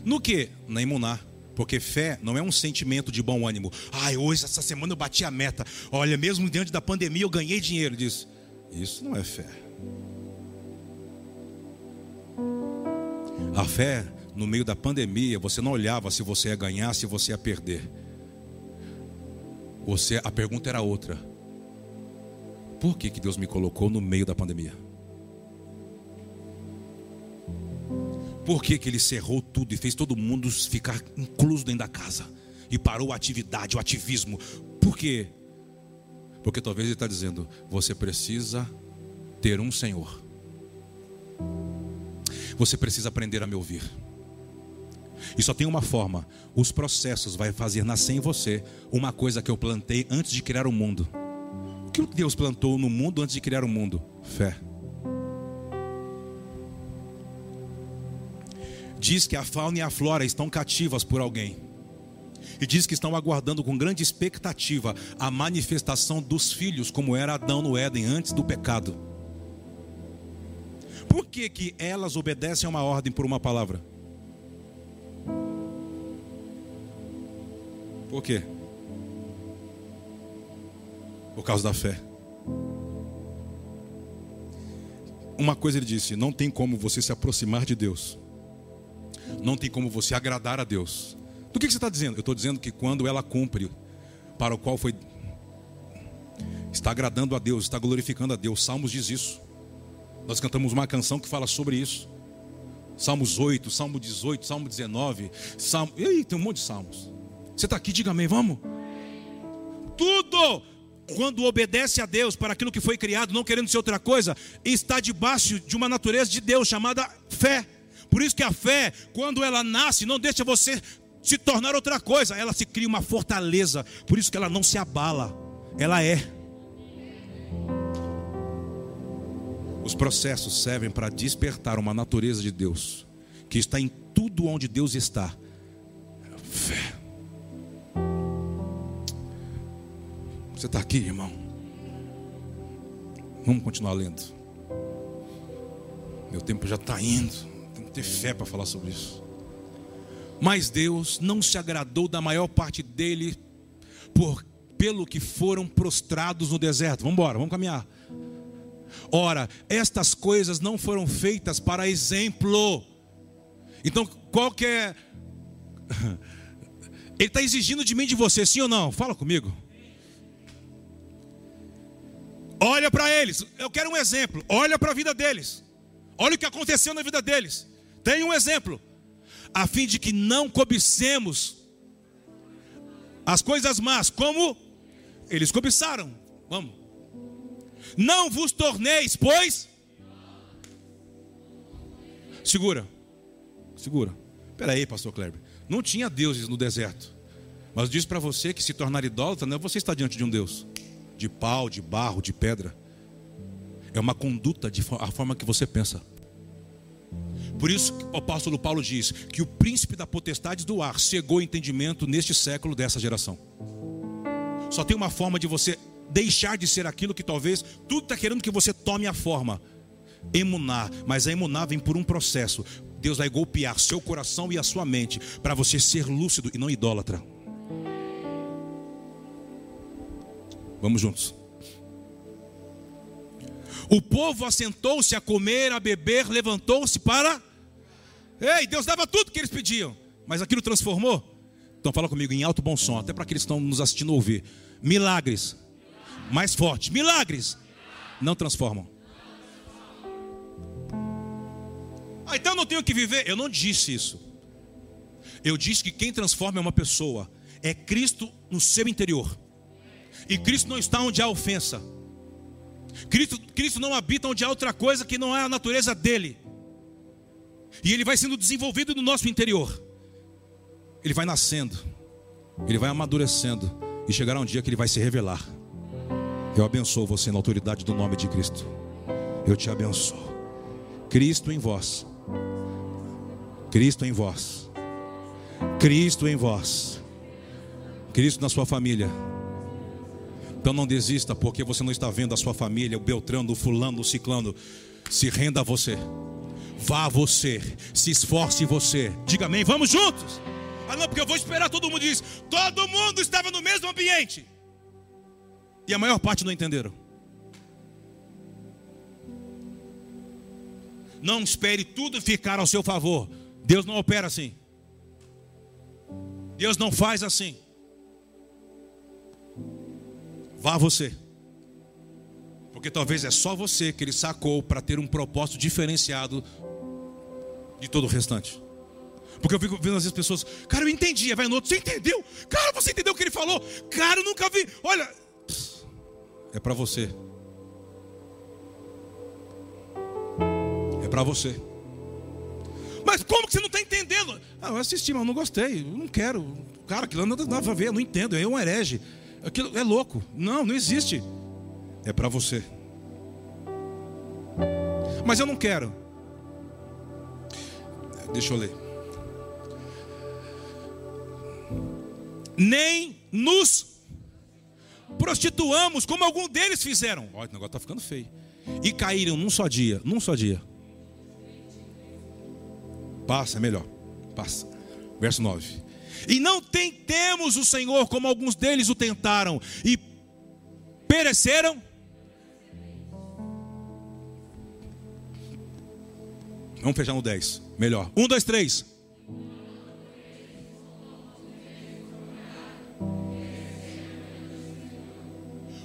No que? Na imunar. Porque fé não é um sentimento de bom ânimo. Ai, hoje, essa semana eu bati a meta. Olha, mesmo diante da pandemia eu ganhei dinheiro. Diz, isso não é fé. A fé, no meio da pandemia, você não olhava se você ia ganhar, se você ia perder. Você, a pergunta era outra. Por que, que Deus me colocou no meio da pandemia? Por que, que ele cerrou tudo e fez todo mundo ficar incluso dentro da casa? E parou a atividade, o ativismo. Por quê? Porque talvez ele está dizendo: você precisa ter um Senhor. Você precisa aprender a me ouvir. E só tem uma forma: os processos vai fazer nascer em você uma coisa que eu plantei antes de criar o mundo. O que Deus plantou no mundo antes de criar o mundo? Fé. Diz que a fauna e a flora estão cativas por alguém. E diz que estão aguardando com grande expectativa a manifestação dos filhos, como era Adão no Éden antes do pecado. Por que, que elas obedecem a uma ordem por uma palavra? Por quê? Por causa da fé. Uma coisa ele disse: não tem como você se aproximar de Deus, não tem como você agradar a Deus. Do que, você está dizendo? Eu estou dizendo que quando ela cumpre para o qual foi, está agradando a Deus, está glorificando a Deus. Salmos diz isso. Nós cantamos uma canção que fala sobre isso. Salmos 8, Salmo 18, Salmo 19, Salmo. E aí, tem um monte de salmos. Você está aqui, diga amém, vamos? Tudo, quando obedece a Deus para aquilo que foi criado, não querendo ser outra coisa, está debaixo de uma natureza de Deus chamada fé. Por isso que a fé, quando ela nasce, não deixa você se tornar outra coisa, ela se cria uma fortaleza. Por isso que ela não se abala, ela é. Os processos servem para despertar uma natureza de Deus que está em tudo onde Deus está. Fé. Você está aqui, irmão? Vamos continuar lendo. Meu tempo já está indo. Ter fé para falar sobre isso. Mas Deus não se agradou da maior parte dele por, pelo que foram prostrados no deserto. Vamos embora, vamos caminhar. Ora, estas coisas não foram feitas para exemplo. Então, qual que é. [laughs] Ele está exigindo de mim de você, sim ou não? Fala comigo. Olha para eles. Eu quero um exemplo. Olha para a vida deles. Olha o que aconteceu na vida deles. Tem um exemplo. A fim de que não cobicemos as coisas más, como eles cobiçaram. Vamos. Não vos torneis, pois. Segura. Segura. Espera aí, pastor Kleber. Não tinha deuses no deserto. Mas diz para você que se tornar idólatra, não é você está diante de um Deus de pau, de barro, de pedra. É uma conduta de a forma que você pensa. Por isso o apóstolo Paulo diz que o príncipe da potestade do ar cegou o entendimento neste século dessa geração. Só tem uma forma de você deixar de ser aquilo que talvez tudo está querendo que você tome a forma. Emunar, mas a emunar vem por um processo. Deus vai golpear seu coração e a sua mente para você ser lúcido e não idólatra. Vamos juntos. O povo assentou-se a comer, a beber, levantou-se para. Ei, Deus dava tudo que eles pediam, mas aquilo transformou. Então fala comigo em alto bom som, até para aqueles que estão nos assistindo ouvir. Milagres. Mais forte. Milagres não transformam. Ah, então eu não tenho que viver. Eu não disse isso. Eu disse que quem transforma é uma pessoa. É Cristo no seu interior. E Cristo não está onde há ofensa. Cristo, Cristo não habita onde há outra coisa que não é a natureza dele. E ele vai sendo desenvolvido no nosso interior. Ele vai nascendo. Ele vai amadurecendo. E chegará um dia que ele vai se revelar. Eu abençoo você na autoridade do nome de Cristo. Eu te abençoo. Cristo em vós. Cristo em vós. Cristo em vós. Cristo na sua família. Então não desista porque você não está vendo a sua família, o Beltrano, o fulano, o ciclano. Se renda a você. Vá você. Se esforce você. Diga amém. Vamos juntos. Ah não, porque eu vou esperar todo mundo diz. Todo mundo estava no mesmo ambiente. E a maior parte não entenderam. Não espere tudo ficar ao seu favor. Deus não opera assim. Deus não faz assim. Vá você. Porque talvez é só você que ele sacou para ter um propósito diferenciado de todo o restante. Porque eu fico vendo vezes pessoas, cara, eu entendi, vai no outro, você entendeu? Cara, você entendeu o que ele falou? Cara, eu nunca vi. Olha, é para você. É para você. Mas como que você não está entendendo? Ah, eu assisti, mas não gostei. Eu não quero. Cara, aquilo não dá para ver, eu não entendo. É um herege. Aquilo é louco. Não, não existe. É para você. Mas eu não quero. Deixa eu ler. Nem nos prostituamos como algum deles fizeram. Olha, o negócio está ficando feio. E caíram num só dia, num só dia. Passa, é melhor. Passa. Verso 9. E não tentemos o Senhor como alguns deles o tentaram e pereceram. Vamos fechar no 10. Melhor. Um, dois, três.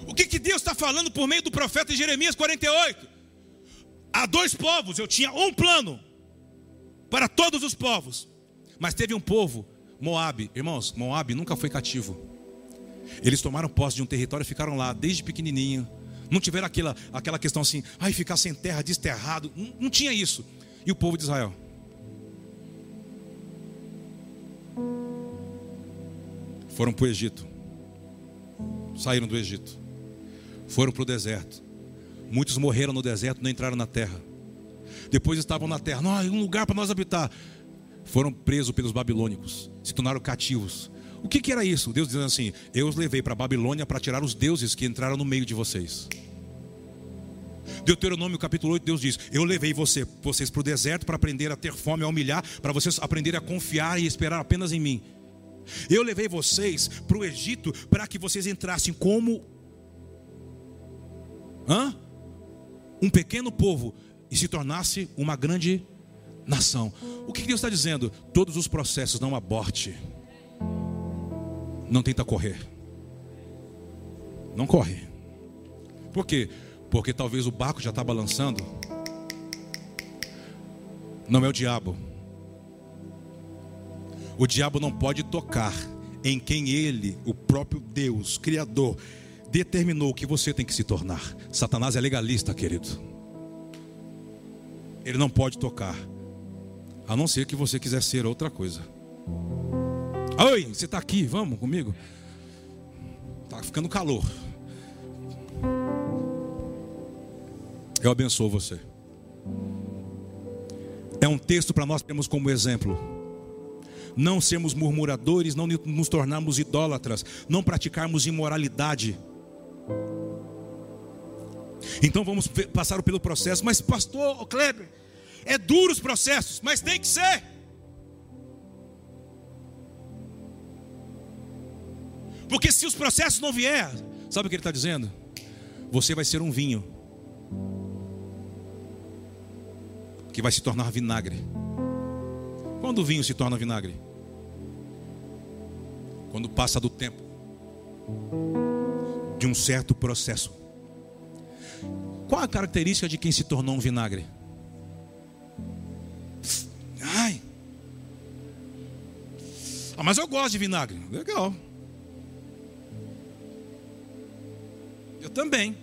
O que, que Deus está falando por meio do profeta Jeremias 48? Há dois povos, eu tinha um plano para todos os povos. Mas teve um povo, Moab, irmãos, Moab nunca foi cativo. Eles tomaram posse de um território e ficaram lá desde pequenininho. Não tiveram aquela, aquela questão assim, ai, ficar sem terra, desterrado. Não, não tinha isso. E o povo de Israel? Foram para o Egito. Saíram do Egito. Foram para o deserto. Muitos morreram no deserto, não entraram na terra. Depois estavam na terra, não, um lugar para nós habitar. Foram presos pelos babilônicos, se tornaram cativos. O que, que era isso? Deus dizendo assim: Eu os levei para a Babilônia para tirar os deuses que entraram no meio de vocês. Deuteronômio capítulo 8, Deus diz: Eu levei você, vocês para o deserto para aprender a ter fome, a humilhar, para vocês aprenderem a confiar e esperar apenas em mim. Eu levei vocês para o Egito para que vocês entrassem como Hã? um pequeno povo e se tornasse uma grande nação. O que Deus está dizendo? Todos os processos, não aborte. Não tenta correr. Não corre. Por quê? Porque talvez o barco já está balançando. Não é o diabo. O diabo não pode tocar em quem ele, o próprio Deus, Criador, determinou que você tem que se tornar. Satanás é legalista, querido. Ele não pode tocar, a não ser que você quiser ser outra coisa. Oi, você está aqui, vamos comigo? Está ficando calor. Eu abençoo você. É um texto para nós termos como exemplo. Não sermos murmuradores, não nos tornarmos idólatras, não praticarmos imoralidade. Então vamos passar pelo processo, mas pastor Kleber, é duro os processos, mas tem que ser. Porque se os processos não vier, sabe o que ele está dizendo? Você vai ser um vinho que vai se tornar vinagre. Quando o vinho se torna vinagre? Quando passa do tempo, de um certo processo. Qual a característica de quem se tornou um vinagre? Ai, ah, mas eu gosto de vinagre. Legal. Eu também.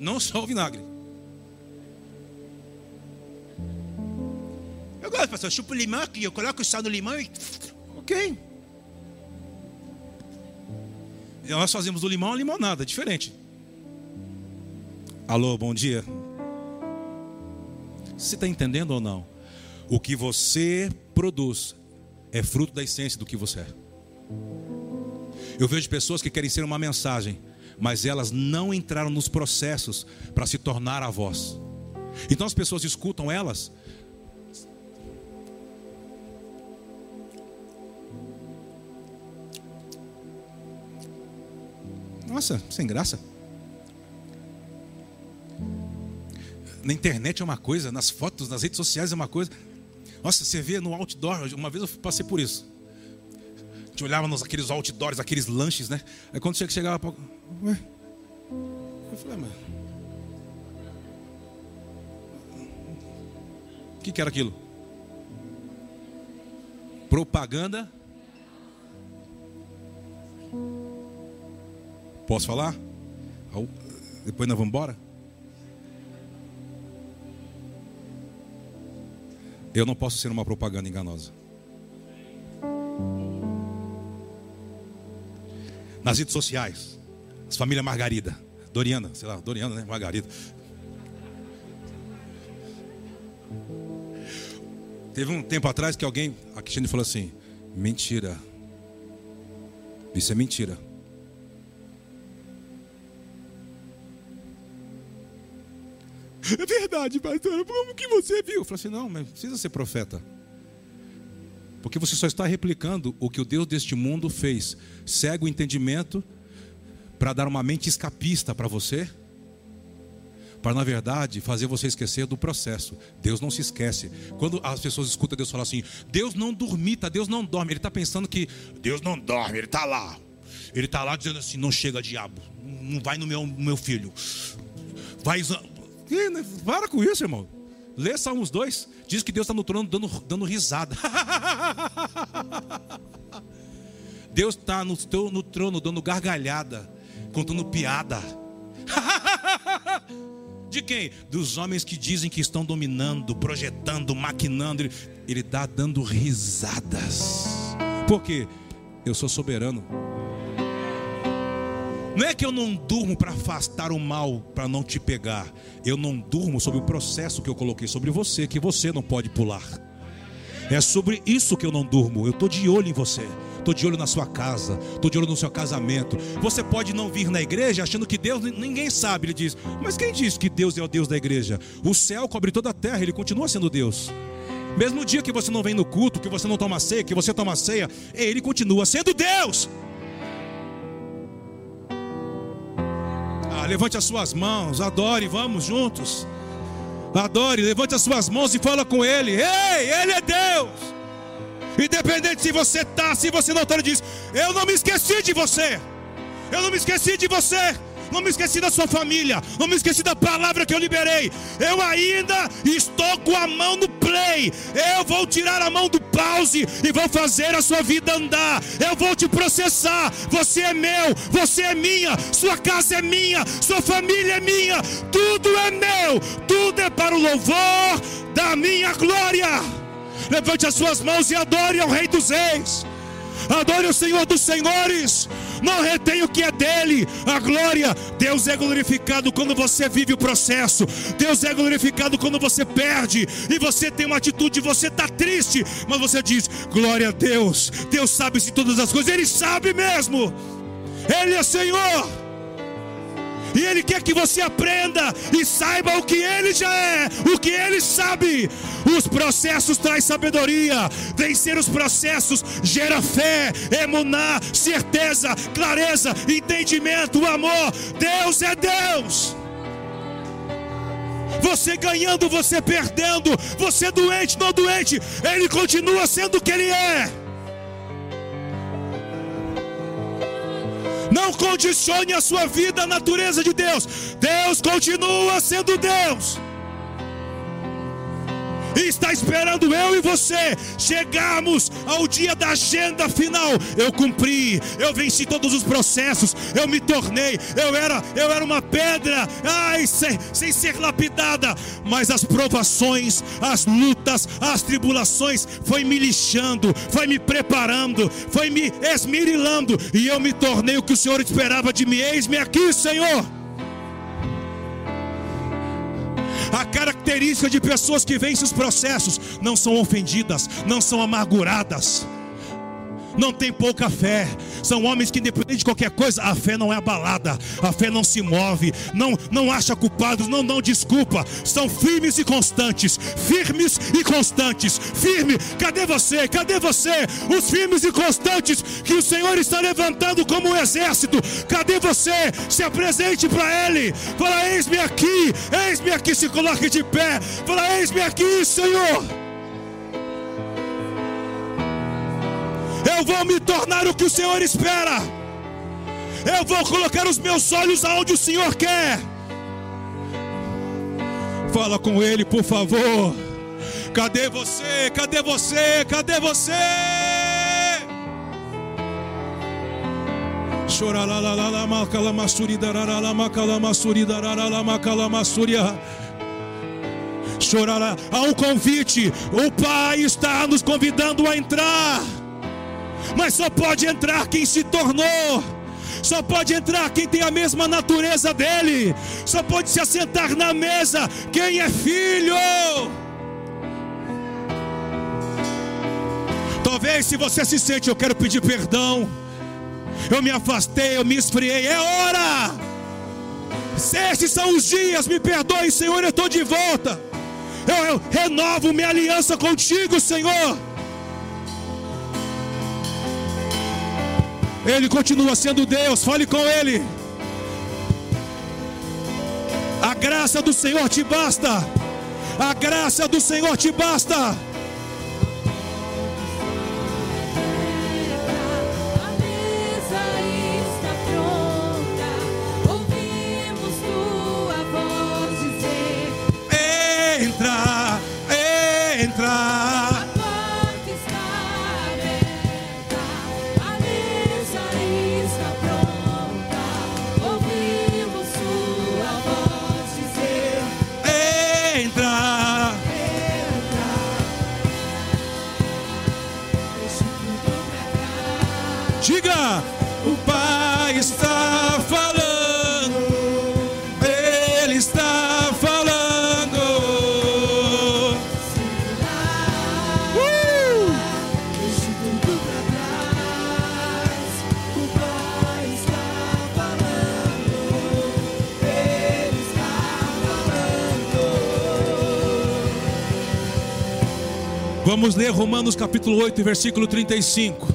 Não sou vinagre. Pastor. Eu chupo limão aqui, eu coloco o sal no limão e. Ok. Nós fazemos do limão a limonada, diferente. Alô, bom dia. Você está entendendo ou não? O que você produz é fruto da essência do que você é. Eu vejo pessoas que querem ser uma mensagem, mas elas não entraram nos processos para se tornar a voz. Então as pessoas escutam elas Nossa, sem graça. Na internet é uma coisa, nas fotos, nas redes sociais é uma coisa. Nossa, você vê no outdoor, uma vez eu passei por isso. A gente olhava nos aqueles outdoors, aqueles lanches, né? Aí quando você chegava para. Ué? Eu falei, ah, mas. O que, que era aquilo? Propaganda Posso falar? Depois nós vamos embora? Eu não posso ser uma propaganda enganosa. Nas redes sociais, as famílias Margarida, Doriana, sei lá, Doriana, né? Margarida. Teve um tempo atrás que alguém, a Cristiane falou assim: mentira. Isso é mentira. Verdade, pastor. Como que você viu? Eu falei assim: não, mas precisa ser profeta. Porque você só está replicando o que o Deus deste mundo fez. Cega o entendimento para dar uma mente escapista para você. Para, na verdade, fazer você esquecer do processo. Deus não se esquece. Quando as pessoas escutam Deus falar assim: Deus não dormita, Deus não dorme. Ele está pensando que Deus não dorme, Ele está lá. Ele está lá dizendo assim: não chega, diabo. Não vai no meu, meu filho. Vai né? Para com isso, irmão. Lê Salmos 2. Diz que Deus está no trono dando, dando risada. [laughs] Deus está no, no trono dando gargalhada, contando piada. [laughs] De quem? Dos homens que dizem que estão dominando, projetando, maquinando. Ele está dando risadas. Por quê? Eu sou soberano. Não é que eu não durmo para afastar o mal, para não te pegar. Eu não durmo sobre o processo que eu coloquei sobre você, que você não pode pular. É sobre isso que eu não durmo. Eu estou de olho em você. Estou de olho na sua casa. Estou de olho no seu casamento. Você pode não vir na igreja achando que Deus, ninguém sabe. Ele diz, mas quem diz que Deus é o Deus da igreja? O céu cobre toda a terra, ele continua sendo Deus. Mesmo dia que você não vem no culto, que você não toma ceia, que você toma ceia, ele continua sendo Deus. Levante as suas mãos, adore, vamos juntos. Adore, levante as suas mãos e fala com Ele. Ei, Ele é Deus. Independente se você está, se você não está, Ele diz: Eu não me esqueci de você. Eu não me esqueci de você não me esqueci da sua família, não me esqueci da palavra que eu liberei. Eu ainda estou com a mão no play. Eu vou tirar a mão do pause e vou fazer a sua vida andar. Eu vou te processar. Você é meu, você é minha, sua casa é minha, sua família é minha, tudo é meu, tudo é para o louvor da minha glória. Levante as suas mãos e adore ao Rei dos Reis. Adore o Senhor dos Senhores não retém o que é dele. A glória, Deus é glorificado quando você vive o processo. Deus é glorificado quando você perde e você tem uma atitude, você está triste, mas você diz: glória a Deus. Deus sabe de todas as coisas, Ele sabe mesmo. Ele é Senhor. E Ele quer que você aprenda e saiba o que Ele já é, o que Ele sabe. Os processos traz sabedoria. Vencer os processos gera fé, emuná, certeza, clareza, entendimento, amor. Deus é Deus. Você ganhando, você perdendo, você doente, não doente, Ele continua sendo o que Ele é. Não condicione a sua vida à natureza de Deus. Deus continua sendo Deus está esperando eu e você chegarmos ao dia da agenda final. Eu cumpri, eu venci todos os processos, eu me tornei, eu era, eu era uma pedra, ai, sem, sem ser lapidada, mas as provações, as lutas, as tribulações foi me lixando, foi me preparando, foi me esmirilando e eu me tornei o que o Senhor esperava de mim. Eis-me aqui, Senhor. A característica de pessoas que vencem os processos não são ofendidas, não são amarguradas não tem pouca fé. São homens que, independente de qualquer coisa, a fé não é abalada, a fé não se move, não, não acha culpados, não dão desculpa. São firmes e constantes, firmes e constantes. Firme, cadê você? Cadê você? Os firmes e constantes que o Senhor está levantando como um exército. Cadê você? Se apresente para Ele. Fala: Eis-me aqui, eis-me aqui. Se coloque de pé. Fala: Eis-me aqui, Senhor. Eu vou me tornar o que o Senhor espera. Eu vou colocar os meus olhos aonde o Senhor quer. Fala com Ele, por favor. Cadê você? Cadê você? Cadê você? Chorará. Há um convite. O Pai está nos convidando a entrar. Mas só pode entrar quem se tornou. Só pode entrar quem tem a mesma natureza dele. Só pode se assentar na mesa quem é filho. Talvez se você se sente, eu quero pedir perdão. Eu me afastei, eu me esfriei. É hora. Se esses são os dias, me perdoe, Senhor, eu estou de volta. Eu, eu renovo minha aliança contigo, Senhor. Ele continua sendo Deus, fale com Ele. A graça do Senhor te basta. A graça do Senhor te basta. Vamos ler Romanos capítulo 8, versículo 35.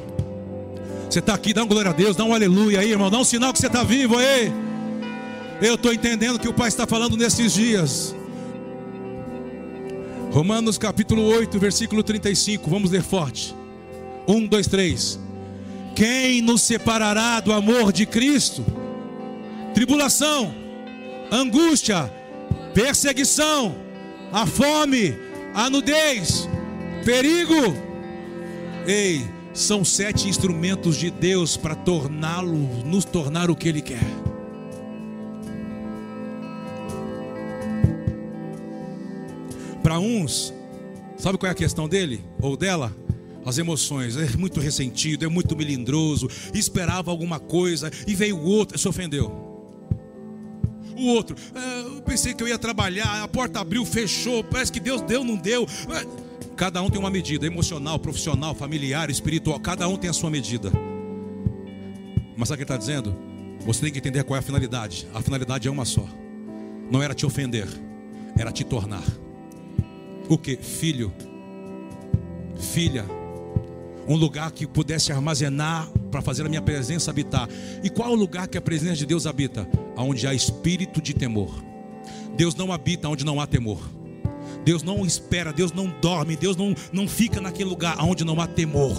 Você está aqui, dá uma glória a Deus, dá um aleluia aí, irmão, dá um sinal que você está vivo aí. Eu estou entendendo que o Pai está falando nesses dias. Romanos capítulo 8, versículo 35. Vamos ler forte. 1, 2, 3. Quem nos separará do amor de Cristo? Tribulação, angústia, perseguição, a fome, a nudez Perigo. Ei, são sete instrumentos de Deus para torná-lo, nos tornar o que Ele quer. Para uns, sabe qual é a questão dele ou dela? As emoções, é muito ressentido, é muito melindroso, esperava alguma coisa e veio o outro, se ofendeu. O outro, é, eu pensei que eu ia trabalhar, a porta abriu, fechou, parece que Deus deu, não deu. Cada um tem uma medida, emocional, profissional, familiar, espiritual, cada um tem a sua medida. Mas sabe o que ele está dizendo? Você tem que entender qual é a finalidade. A finalidade é uma só. Não era te ofender, era te tornar. O que? Filho, filha, um lugar que pudesse armazenar para fazer a minha presença habitar. E qual é o lugar que a presença de Deus habita? Onde há espírito de temor. Deus não habita onde não há temor. Deus não espera, Deus não dorme, Deus não, não fica naquele lugar onde não há temor.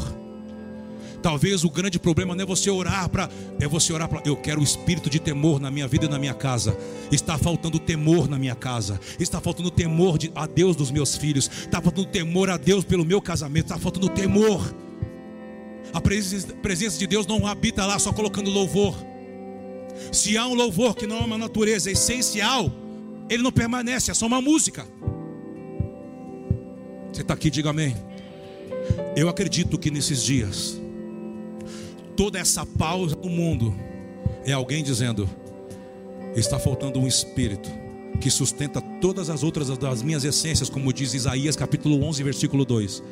Talvez o grande problema não é você orar para, é você orar para, eu quero o espírito de temor na minha vida e na minha casa. Está faltando temor na minha casa. Está faltando temor de, a Deus dos meus filhos. Está faltando temor a Deus pelo meu casamento. Está faltando temor. A presença, presença de Deus não habita lá só colocando louvor. Se há um louvor que não é uma natureza essencial, ele não permanece, é só uma música. Você está aqui, diga amém. Eu acredito que nesses dias, toda essa pausa no mundo é alguém dizendo: está faltando um espírito que sustenta todas as outras das minhas essências, como diz Isaías capítulo 11, versículo 2.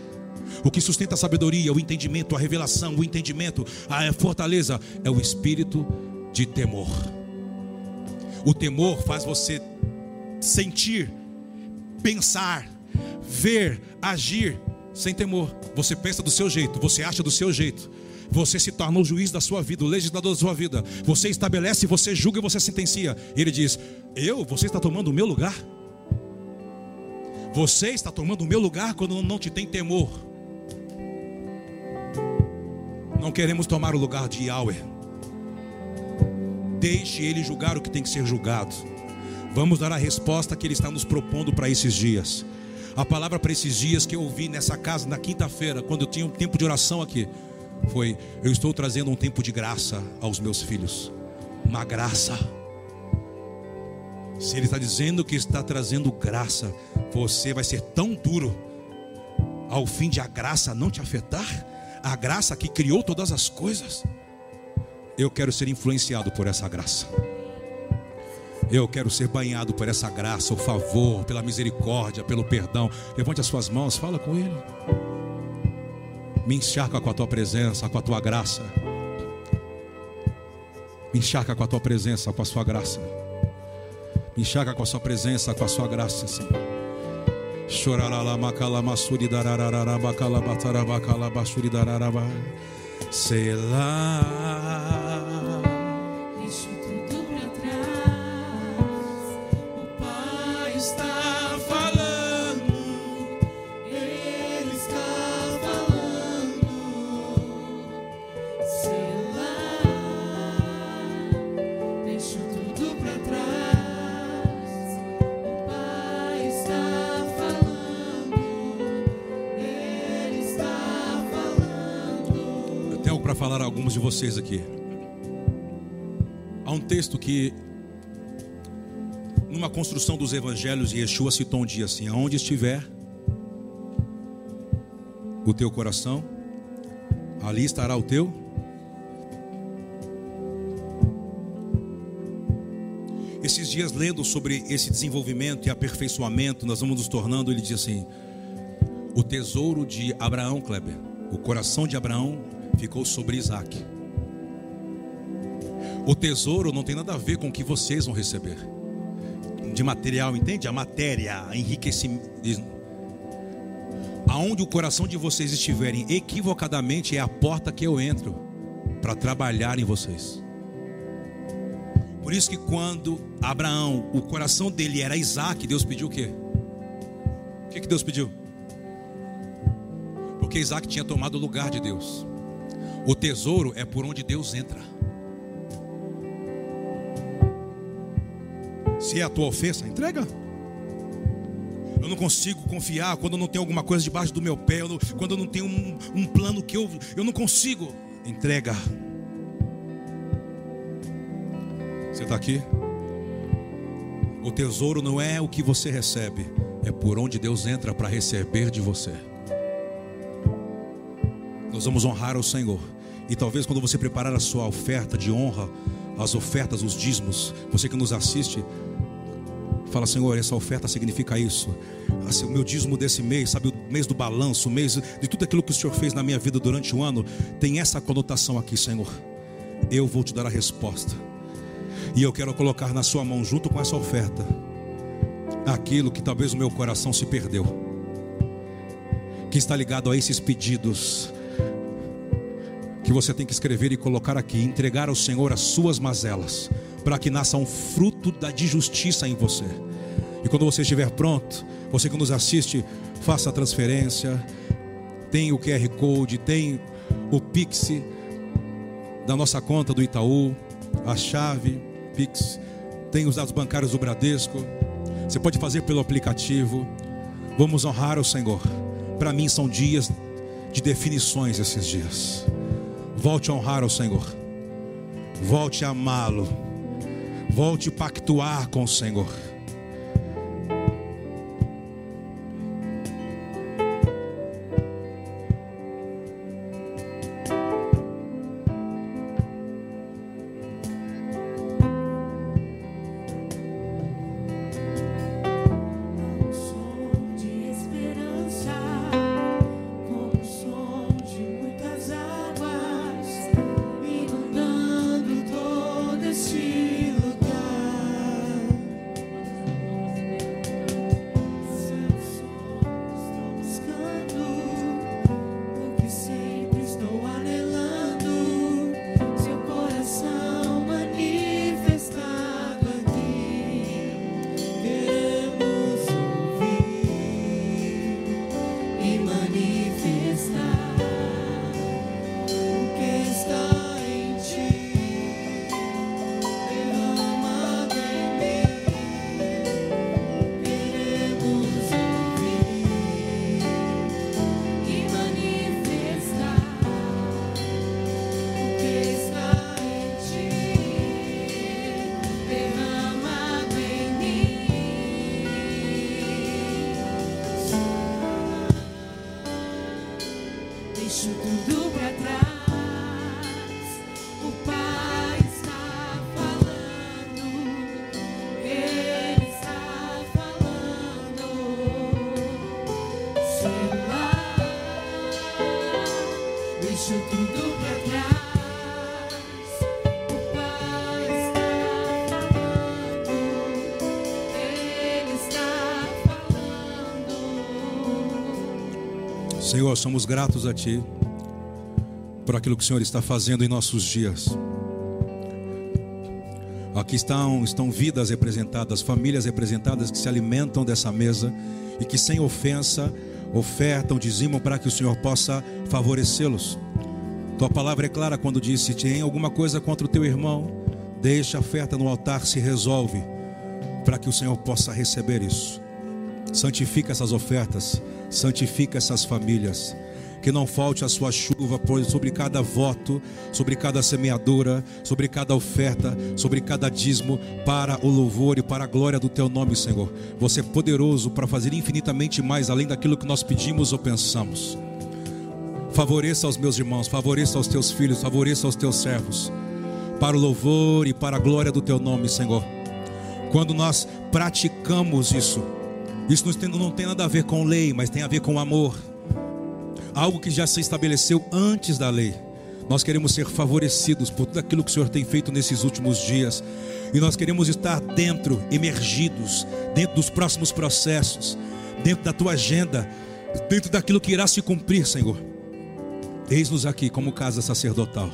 O que sustenta a sabedoria, o entendimento, a revelação, o entendimento, a fortaleza é o espírito de temor. O temor faz você sentir, pensar, ver, agir sem temor. Você pensa do seu jeito, você acha do seu jeito. Você se torna o juiz da sua vida, o legislador da sua vida. Você estabelece, você julga e você sentencia. Ele diz: Eu? Você está tomando o meu lugar? Você está tomando o meu lugar quando não te tem temor. Não queremos tomar o lugar de Yahweh. Deixe ele julgar o que tem que ser julgado. Vamos dar a resposta que ele está nos propondo para esses dias. A palavra para esses dias que eu ouvi nessa casa na quinta-feira, quando eu tinha um tempo de oração aqui. foi: Eu estou trazendo um tempo de graça aos meus filhos. Uma graça. Se Ele está dizendo que está trazendo graça, você vai ser tão duro ao fim de a graça não te afetar? A graça que criou todas as coisas. Eu quero ser influenciado por essa graça. Eu quero ser banhado por essa graça, o favor, pela misericórdia, pelo perdão. Levante as suas mãos, fala com Ele. Me encharca com a tua presença, com a tua graça. Me encharca com a tua presença, com a sua graça. Me encharca com a sua presença, com a sua graça, Senhor. Selah. Deixo falar a alguns de vocês aqui. Há um texto que, numa construção dos evangelhos, Yeshua citou um dia assim: Aonde estiver o teu coração, ali estará o teu. Esses dias, lendo sobre esse desenvolvimento e aperfeiçoamento, nós vamos nos tornando, ele diz assim: O tesouro de Abraão, Kleber, o coração de Abraão ficou sobre Isaac. O tesouro não tem nada a ver com o que vocês vão receber. De material, entende? A matéria, a enriquecimento. Aonde o coração de vocês estiverem equivocadamente é a porta que eu entro para trabalhar em vocês. Por isso que quando Abraão, o coração dele era Isaac, Deus pediu o quê? O que, que Deus pediu? Porque Isaac tinha tomado o lugar de Deus. O tesouro é por onde Deus entra. Se é a tua ofensa, entrega. Eu não consigo confiar quando eu não tenho alguma coisa debaixo do meu pé, eu não- quando eu não tenho um, um plano que eu, eu não consigo. Entrega. Você está aqui? O tesouro não é o que você recebe, é por onde Deus entra para receber de você. Nós vamos honrar o Senhor. E talvez quando você preparar a sua oferta de honra, as ofertas, os dízimos, você que nos assiste, fala, Senhor, essa oferta significa isso. Assim, o meu dízimo desse mês, sabe, o mês do balanço, o mês de tudo aquilo que o Senhor fez na minha vida durante o ano, tem essa conotação aqui, Senhor. Eu vou te dar a resposta. E eu quero colocar na sua mão, junto com essa oferta, aquilo que talvez o meu coração se perdeu, que está ligado a esses pedidos, que você tem que escrever e colocar aqui, entregar ao Senhor as suas mazelas, para que nasça um fruto da de justiça em você. E quando você estiver pronto, você que nos assiste, faça a transferência. Tem o QR Code, tem o Pix da nossa conta do Itaú, a chave Pix, tem os dados bancários do Bradesco. Você pode fazer pelo aplicativo. Vamos honrar o Senhor. Para mim são dias de definições esses dias. Volte a honrar o Senhor. Volte a amá-lo. Volte a pactuar com o Senhor. Deixa tudo pra trás. O Pai está falando, Ele está falando. Lá, tudo pra trás. Senhor, somos gratos a Ti por aquilo que o Senhor está fazendo em nossos dias. Aqui estão, estão vidas representadas, famílias representadas que se alimentam dessa mesa e que, sem ofensa, ofertam, dizimam para que o Senhor possa favorecê-los. Tua palavra é clara quando diz: se tem alguma coisa contra o teu irmão, deixa a oferta no altar, se resolve, para que o Senhor possa receber isso. Santifica essas ofertas, santifica essas famílias. Que não falte a sua chuva sobre cada voto, sobre cada semeadura, sobre cada oferta, sobre cada dízimo, para o louvor e para a glória do teu nome, Senhor. Você é poderoso para fazer infinitamente mais além daquilo que nós pedimos ou pensamos. Favoreça aos meus irmãos, favoreça aos teus filhos, favoreça aos teus servos, para o louvor e para a glória do teu nome, Senhor. Quando nós praticamos isso, isso não tem nada a ver com lei, mas tem a ver com amor. Algo que já se estabeleceu antes da lei. Nós queremos ser favorecidos por tudo aquilo que o Senhor tem feito nesses últimos dias. E nós queremos estar dentro, emergidos, dentro dos próximos processos, dentro da tua agenda, dentro daquilo que irá se cumprir, Senhor. Eis-nos aqui como casa sacerdotal.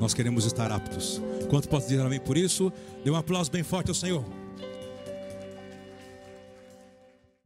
Nós queremos estar aptos. Quanto posso dizer amém por isso? Dê um aplauso bem forte ao Senhor.